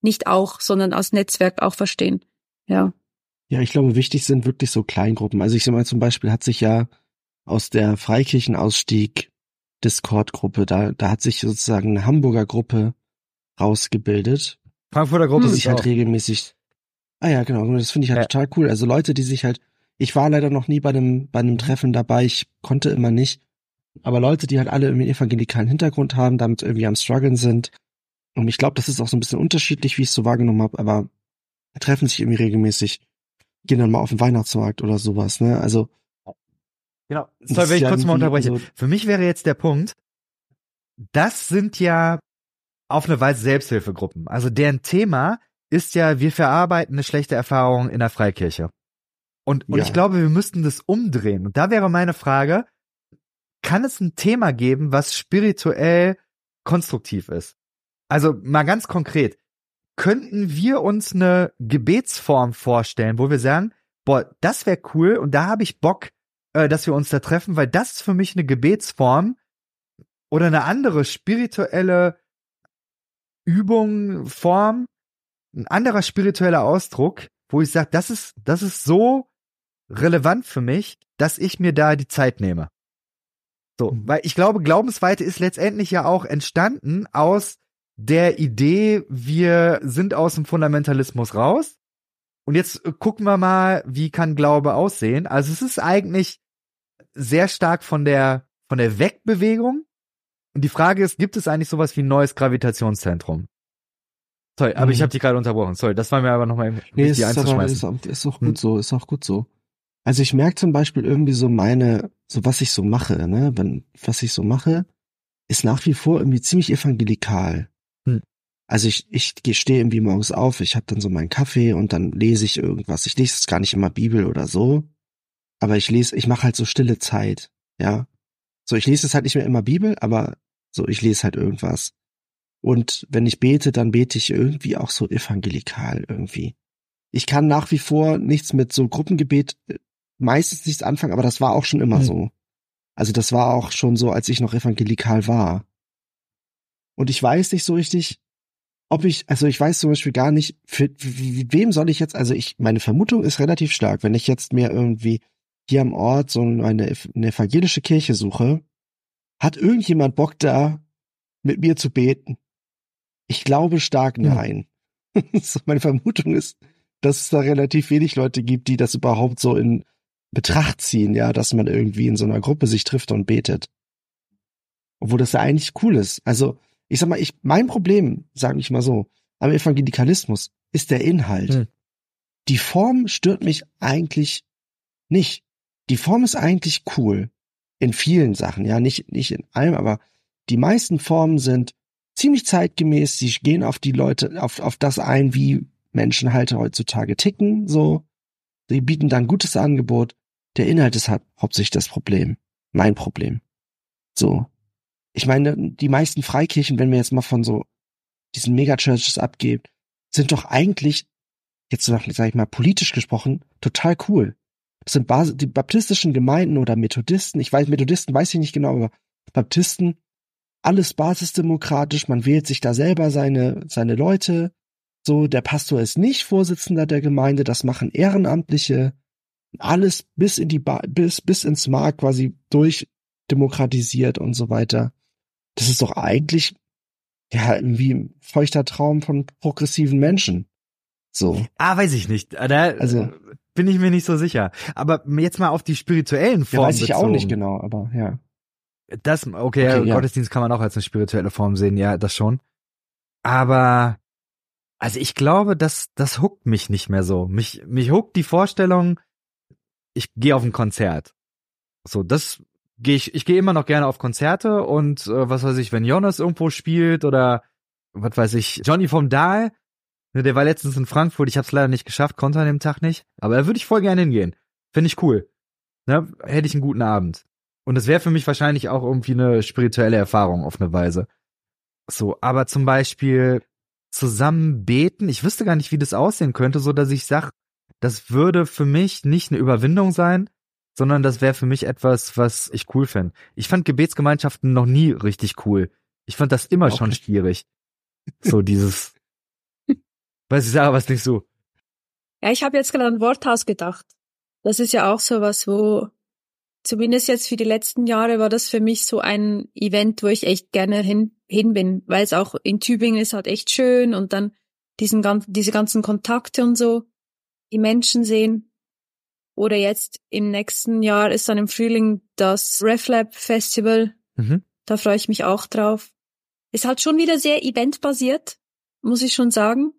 nicht auch, sondern als Netzwerk auch verstehen. Ja. Ja, ich glaube, wichtig sind wirklich so Kleingruppen. Also ich sag mal, zum Beispiel hat sich ja aus der Freikirchenausstieg Discord-Gruppe, da, da hat sich sozusagen eine Hamburger Gruppe rausgebildet. Frankfurter Gruppe die sich halt auch. regelmäßig. Ah ja, genau, das finde ich halt ja. total cool. Also Leute, die sich halt, ich war leider noch nie bei einem, bei einem Treffen dabei, ich konnte immer nicht. Aber Leute, die halt alle irgendwie einen evangelikalen Hintergrund haben, damit irgendwie am struggeln sind. Und ich glaube, das ist auch so ein bisschen unterschiedlich, wie ich es so wahrgenommen habe, aber treffen sich irgendwie regelmäßig, gehen dann mal auf den Weihnachtsmarkt oder sowas, ne? Also Genau. Sorry, wenn ich kurz mal unterbreche. So Für mich wäre jetzt der Punkt, das sind ja auf eine Weise Selbsthilfegruppen. Also deren Thema ist ja, wir verarbeiten eine schlechte Erfahrung in der Freikirche. Und, und ja. ich glaube, wir müssten das umdrehen. Und da wäre meine Frage, kann es ein Thema geben, was spirituell konstruktiv ist? Also mal ganz konkret, könnten wir uns eine Gebetsform vorstellen, wo wir sagen, boah, das wäre cool und da habe ich Bock, äh, dass wir uns da treffen, weil das ist für mich eine Gebetsform oder eine andere spirituelle Übung, Form, ein anderer spiritueller Ausdruck, wo ich sage, das ist, das ist so relevant für mich, dass ich mir da die Zeit nehme. So, mhm. weil ich glaube, Glaubensweite ist letztendlich ja auch entstanden aus der Idee, wir sind aus dem Fundamentalismus raus und jetzt äh, gucken wir mal, wie kann Glaube aussehen. Also es ist eigentlich sehr stark von der, von der Wegbewegung. Und die Frage ist, gibt es eigentlich sowas wie ein neues Gravitationszentrum? Sorry, aber mhm. ich habe dich gerade unterbrochen. Sorry, das war mir aber nochmal nee, wichtig ist aber, ist, auch, ist auch gut hm. so, ist auch gut so. Also ich merke zum Beispiel irgendwie so meine, so was ich so mache, ne, wenn, was ich so mache, ist nach wie vor irgendwie ziemlich evangelikal. Also ich, ich stehe irgendwie morgens auf, ich habe dann so meinen Kaffee und dann lese ich irgendwas. Ich lese jetzt gar nicht immer Bibel oder so, aber ich lese, ich mache halt so stille Zeit, ja. So, ich lese es halt nicht mehr immer Bibel, aber so, ich lese halt irgendwas. Und wenn ich bete, dann bete ich irgendwie auch so evangelikal irgendwie. Ich kann nach wie vor nichts mit so Gruppengebet, äh, meistens nichts anfangen, aber das war auch schon immer mhm. so. Also das war auch schon so, als ich noch evangelikal war. Und ich weiß nicht so richtig, ob ich, also ich weiß zum Beispiel gar nicht, für, wem soll ich jetzt, also ich, meine Vermutung ist relativ stark, wenn ich jetzt mir irgendwie hier am Ort so eine, eine evangelische Kirche suche, hat irgendjemand Bock da, mit mir zu beten? Ich glaube stark nein. Ja. meine Vermutung ist, dass es da relativ wenig Leute gibt, die das überhaupt so in Betracht ziehen, ja, dass man irgendwie in so einer Gruppe sich trifft und betet. Obwohl das ja eigentlich cool ist. Also, ich sag mal, ich, mein Problem, sage ich mal so, am Evangelikalismus ist der Inhalt. Hm. Die Form stört mich eigentlich nicht. Die Form ist eigentlich cool. In vielen Sachen, ja, nicht, nicht in allem, aber die meisten Formen sind ziemlich zeitgemäß. Sie gehen auf die Leute, auf, auf das ein, wie Menschen halt heutzutage ticken, so. Sie bieten dann gutes Angebot. Der Inhalt ist halt hauptsächlich das Problem. Mein Problem. So ich meine, die meisten Freikirchen, wenn wir jetzt mal von so diesen Megachurches abgeben, sind doch eigentlich, jetzt sag ich mal, politisch gesprochen, total cool. Das sind Bas die baptistischen Gemeinden oder Methodisten, ich weiß, Methodisten weiß ich nicht genau, aber Baptisten, alles basisdemokratisch, man wählt sich da selber seine, seine Leute, So, der Pastor ist nicht Vorsitzender der Gemeinde, das machen Ehrenamtliche. Alles bis in die ba bis, bis ins Mark quasi durchdemokratisiert und so weiter. Das ist doch eigentlich, ja, irgendwie ein feuchter Traum von progressiven Menschen. So. Ah, weiß ich nicht. Da Also- bin ich mir nicht so sicher. Aber jetzt mal auf die spirituellen Ja, Formen weiß ich bezogen. auch nicht genau, aber ja. Das, okay, Okay, ja. Gottesdienst kann man auch als eine spirituelle Form sehen, ja, das schon. Aber, also ich glaube, das, das huckt mich nicht mehr so. Mich, mich huckt die Vorstellung, ich gehe auf ein Konzert. So, das gehe ich, ich gehe immer noch gerne auf Konzerte und äh, was weiß ich, wenn Jonas irgendwo spielt oder was weiß ich, Johnny vom Dahl, ne, der war letztens in Frankfurt, ich habe es leider nicht geschafft, konnte an dem Tag nicht, aber da würde ich voll gerne hingehen. Finde ich cool. Ne, hätte ich einen guten Abend. Und es wäre für mich wahrscheinlich auch irgendwie eine spirituelle Erfahrung auf eine Weise. So, aber zum Beispiel zusammen beten, ich wüsste gar nicht, wie das aussehen könnte, so dass ich sag, das würde für mich nicht eine Überwindung sein, sondern das wäre für mich etwas, was ich cool fände. Ich fand Gebetsgemeinschaften noch nie richtig cool. Ich fand das immer schon Okay. schwierig. So dieses, weiß ich, Sarah, was denkst du? Ja, ich habe jetzt gerade an Worthaus gedacht. Das ist ja auch so was, wo zumindest jetzt für die letzten Jahre war das für mich so ein Event, wo ich echt gerne hin, hin bin, weil es auch in Tübingen ist halt echt schön und dann diesen ganzen, diese ganzen Kontakte und so, die Menschen sehen. Oder jetzt im nächsten Jahr ist dann im Frühling das RefLab Festival. Mhm. Da freue ich mich auch drauf. Ist halt schon wieder sehr eventbasiert, muss ich schon sagen.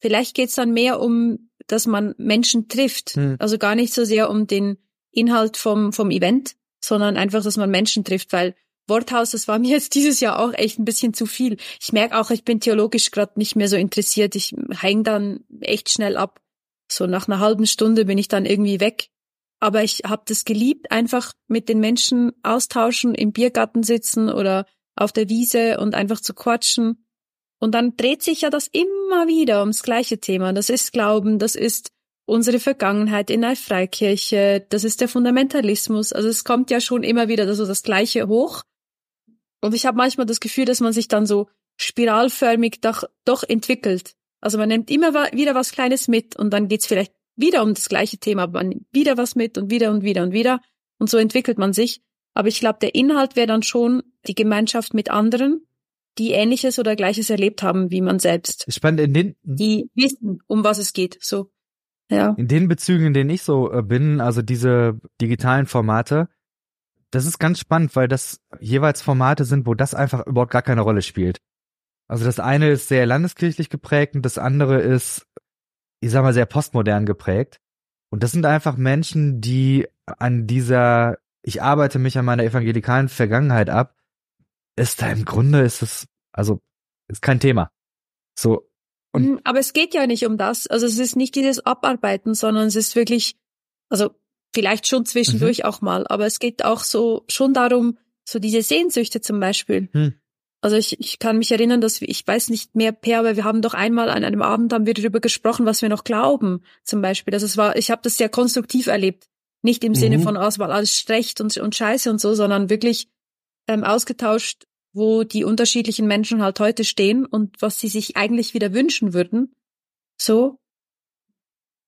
Vielleicht geht's dann mehr um, dass man Menschen trifft. Hm. Also gar nicht so sehr um den Inhalt vom, vom Event, sondern einfach, dass man Menschen trifft, weil Worthaus, das war mir jetzt dieses Jahr auch echt ein bisschen zu viel. Ich merke auch, ich bin theologisch gerade nicht mehr so interessiert. Ich häng dann echt schnell ab. So nach einer halben Stunde bin ich dann irgendwie weg. Aber ich habe das geliebt, einfach mit den Menschen austauschen, im Biergarten sitzen oder auf der Wiese und einfach zu quatschen. Und dann dreht sich ja das immer wieder ums gleiche Thema. Das ist Glauben, das ist unsere Vergangenheit in der Freikirche, das ist der Fundamentalismus. Also es kommt ja schon immer wieder so das Gleiche hoch. Und ich habe manchmal das Gefühl, dass man sich dann so spiralförmig doch, doch entwickelt. Also man nimmt immer wieder was Kleines mit und dann geht's vielleicht wieder um das gleiche Thema, aber man nimmt wieder was mit und wieder und wieder und wieder. Und so entwickelt man sich. Aber ich glaube, der Inhalt wäre dann schon die Gemeinschaft mit anderen, die Ähnliches oder Gleiches erlebt haben wie man selbst. Spannend, in den, Die wissen, um was es geht. So. Ja. In den Bezügen, in denen ich so äh, bin, also diese digitalen Formate, das ist ganz spannend, weil das jeweils Formate sind, wo das einfach überhaupt gar keine Rolle spielt. Also das eine ist sehr landeskirchlich geprägt und das andere ist, ich sag mal, sehr postmodern geprägt. Und das sind einfach Menschen, die an dieser, ich arbeite mich an meiner evangelikalen Vergangenheit ab, ist da im Grunde ist es, also, ist kein Thema. So, Und- Mm, Aber es geht ja nicht um das. Also es ist nicht dieses Abarbeiten, sondern es ist wirklich, also vielleicht schon zwischendurch Mhm. auch mal, aber es geht auch so schon darum, so diese Sehnsüchte zum Beispiel. Hm. Also ich, ich kann mich erinnern, dass wir, ich weiß nicht mehr per, aber wir haben doch einmal an einem Abend haben wir darüber gesprochen, was wir noch glauben, zum Beispiel. Also es war, ich habe das sehr konstruktiv erlebt. Nicht im Sinne Mhm. von, oh, es war alles schlecht und, und scheiße und so, sondern wirklich ähm, ausgetauscht, wo die unterschiedlichen Menschen halt heute stehen und was sie sich eigentlich wieder wünschen würden. So.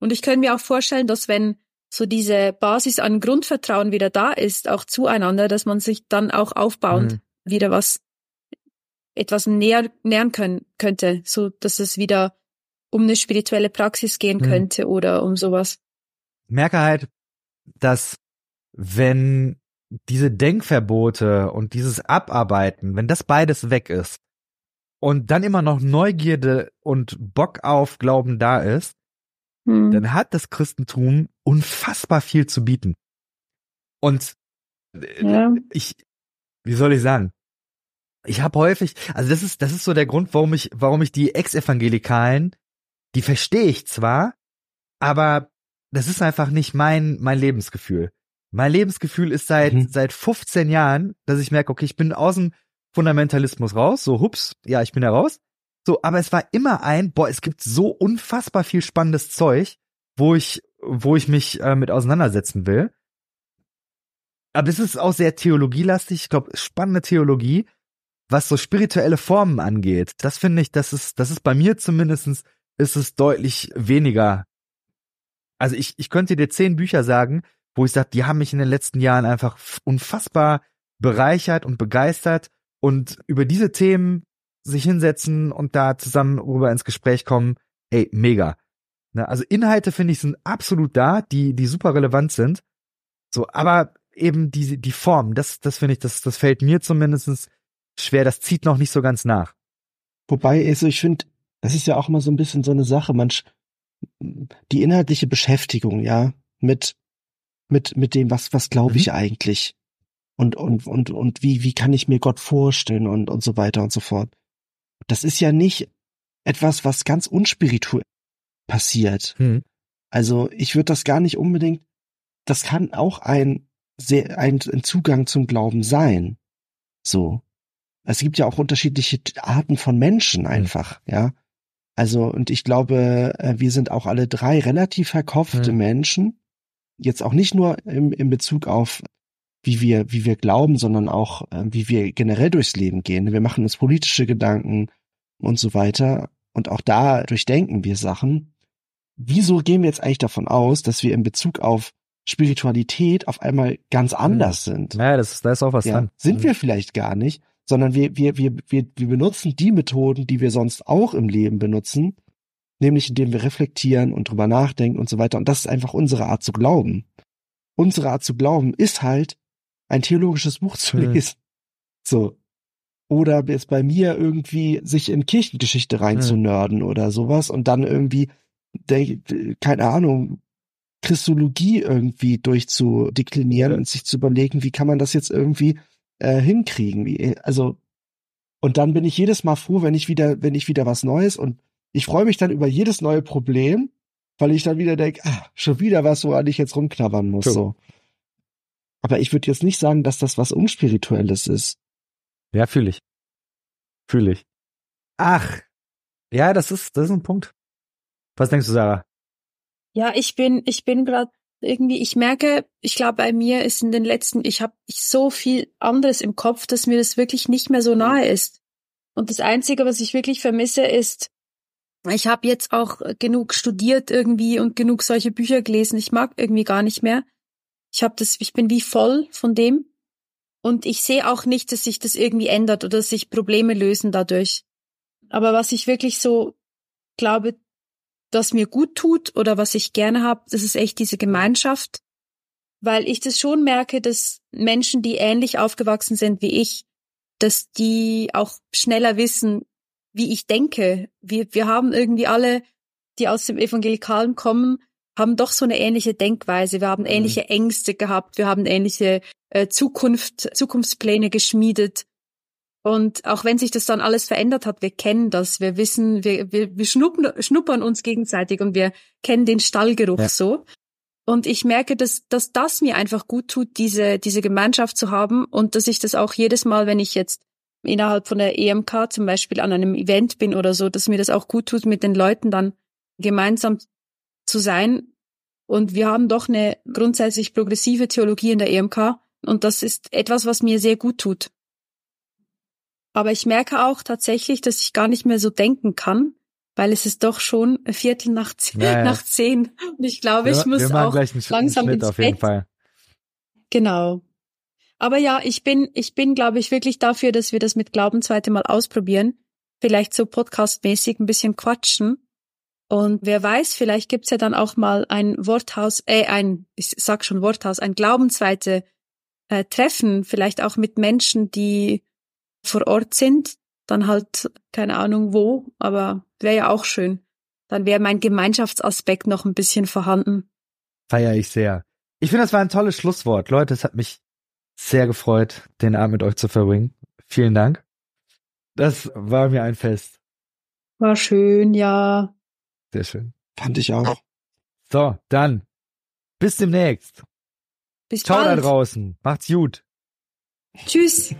Und ich könnte mir auch vorstellen, dass wenn so diese Basis an Grundvertrauen wieder da ist, auch zueinander, dass man sich dann auch aufbauend Mhm. wieder was, etwas näher, nähern können, könnte, so dass es wieder um eine spirituelle Praxis gehen Mhm. könnte oder um sowas. merke halt, dass wenn diese Denkverbote und dieses Abarbeiten, wenn das beides weg ist und dann immer noch Neugierde und Bock auf Glauben da ist, Hm. dann hat das Christentum unfassbar viel zu bieten. Und äh, Ja. ich, wie soll ich sagen? Ich habe häufig, also das ist, das ist so der Grund, warum ich, warum ich die Ex-Evangelikalen, die verstehe ich zwar, aber das ist einfach nicht mein, mein Lebensgefühl. Mein Lebensgefühl ist seit, Mhm. seit 15 Jahren, dass ich merke, okay, ich bin aus dem Fundamentalismus raus, so hups, ja, ich bin da raus. So, aber es war immer ein, boah, es gibt so unfassbar viel spannendes Zeug, wo ich, wo ich mich äh, mit auseinandersetzen will. Aber es ist auch sehr theologielastig, ich glaube, spannende Theologie. was so spirituelle Formen angeht, das finde ich, das ist, das ist bei mir zumindestens ist es deutlich weniger. Also ich, ich könnte dir zehn Bücher sagen, wo ich sage, die haben mich in den letzten Jahren einfach unfassbar bereichert und begeistert und über diese Themen sich hinsetzen und da zusammen rüber ins Gespräch kommen, ey, mega. Ne, also Inhalte finde ich sind absolut da, die, die super relevant sind. So, aber eben die, die Form, das, das finde ich, das, das fällt mir zumindest schwer, das zieht noch nicht so ganz nach. Wobei, also ich finde, das ist ja auch immer so ein bisschen so eine Sache, man, die inhaltliche Beschäftigung, ja, mit, mit, mit dem, was, was glaube ich mhm. eigentlich? Und, und, und, und wie, wie kann ich mir Gott vorstellen und, und so weiter und so fort. Das ist ja nicht etwas, was ganz unspirituell passiert. Mhm. Also ich würde das gar nicht unbedingt, das kann auch ein, sehr, ein, ein Zugang zum Glauben sein. So. Es gibt ja auch unterschiedliche Arten von Menschen mhm. einfach, mhm. ja. Also, und ich glaube, äh, wir sind auch alle drei relativ verkopfte mhm. Menschen. Jetzt auch nicht nur im, im Bezug auf, wie wir, wie wir glauben, sondern auch, äh, wie wir generell durchs Leben gehen. Wir machen uns politische Gedanken und so weiter. Und auch da durchdenken wir Sachen. Wieso gehen wir jetzt eigentlich davon aus, dass wir in Bezug auf Spiritualität auf einmal ganz mhm. anders sind? Naja, das ist, da ist auch was ja, dran. Sind wir vielleicht gar nicht sondern wir, wir, wir, wir, wir benutzen die Methoden, die wir sonst auch im Leben benutzen, nämlich indem wir reflektieren und drüber nachdenken und so weiter. Und das ist einfach unsere Art zu glauben. Unsere Art zu glauben ist halt, ein theologisches Buch zu hm. lesen. So. Oder jetzt bei mir irgendwie sich in Kirchengeschichte reinzunörden hm. oder sowas und dann irgendwie, keine Ahnung, Christologie irgendwie durchzudeklinieren ja. und sich zu überlegen, wie kann man das jetzt irgendwie äh, hinkriegen. Wie, also und dann bin ich jedes Mal froh, wenn ich wieder, wenn ich wieder was Neues und ich freue mich dann über jedes neue Problem, weil ich dann wieder denke, ah, schon wieder was, woran ich jetzt rumknabbern muss. So. Aber ich würde jetzt nicht sagen, dass das was Unspirituelles ist. Ja, fühle ich. Fühle ich. Ach, ja, das ist, das ist ein Punkt. Was denkst du, Sarah? Ja, ich bin, ich bin gerade irgendwie, ich merke, ich glaube, bei mir ist in den letzten, ich habe so viel anderes im Kopf, dass mir das wirklich nicht mehr so nahe ist. Und das Einzige, was ich wirklich vermisse, ist, ich habe jetzt auch genug studiert irgendwie und genug solche Bücher gelesen. Ich mag irgendwie gar nicht mehr. Ich habe das, ich bin wie voll von dem. Und ich sehe auch nicht, dass sich das irgendwie ändert oder dass sich Probleme lösen dadurch. Aber was ich wirklich so glaube, das mir gut tut oder was ich gerne habe, das ist echt diese Gemeinschaft, weil ich das schon merke, dass Menschen, die ähnlich aufgewachsen sind wie ich, dass die auch schneller wissen, wie ich denke. Wir, wir haben irgendwie alle, die aus dem Evangelikalen kommen, haben doch so eine ähnliche Denkweise. Wir haben mhm. ähnliche mhm. Ängste gehabt. Wir haben ähnliche äh, Zukunft, Zukunftspläne geschmiedet. Und auch wenn sich das dann alles verändert hat, wir kennen das, wir wissen, wir, wir, wir schnuppern, schnuppern uns gegenseitig und wir kennen den Stallgeruch ja. so. Und ich merke, dass, dass das mir einfach gut tut, diese, diese Gemeinschaft zu haben und dass ich das auch jedes Mal, wenn ich jetzt innerhalb von der EMK zum Beispiel an einem Event bin oder so, dass mir das auch gut tut, mit den Leuten dann gemeinsam zu sein. Und wir haben doch eine grundsätzlich progressive Theologie in der EMK und das ist etwas, was mir sehr gut tut. Aber ich merke auch tatsächlich, dass ich gar nicht mehr so denken kann, weil es ist doch schon Viertel nach, naja. nach zehn. Und ich glaube, ich muss auch langsam ins auf Bett. Fall. Genau. Aber ja, ich bin, ich bin, glaube ich, wirklich dafür, dass wir das mit Glauben zweite Mal ausprobieren. Vielleicht so podcastmäßig ein bisschen quatschen. Und wer weiß, vielleicht gibt's ja dann auch mal ein Worthaus, äh, ein, ich sag schon Worthaus, ein Glaubensweite äh, Treffen, vielleicht auch mit Menschen, die vor Ort sind, dann halt keine Ahnung wo, aber wäre ja auch schön. Dann wäre mein Gemeinschaftsaspekt noch ein bisschen vorhanden. Feier ich sehr. Ich finde, das war ein tolles Schlusswort. Leute, es hat mich sehr gefreut, den Abend mit euch zu verbringen. Vielen Dank. Das war mir ein Fest. War schön, ja. Sehr schön. Fand ich auch. So, dann. Bis demnächst. Bis Ciao bald. da draußen. Macht's gut. Tschüss.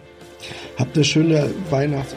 Habt eine schöne Weihnachts-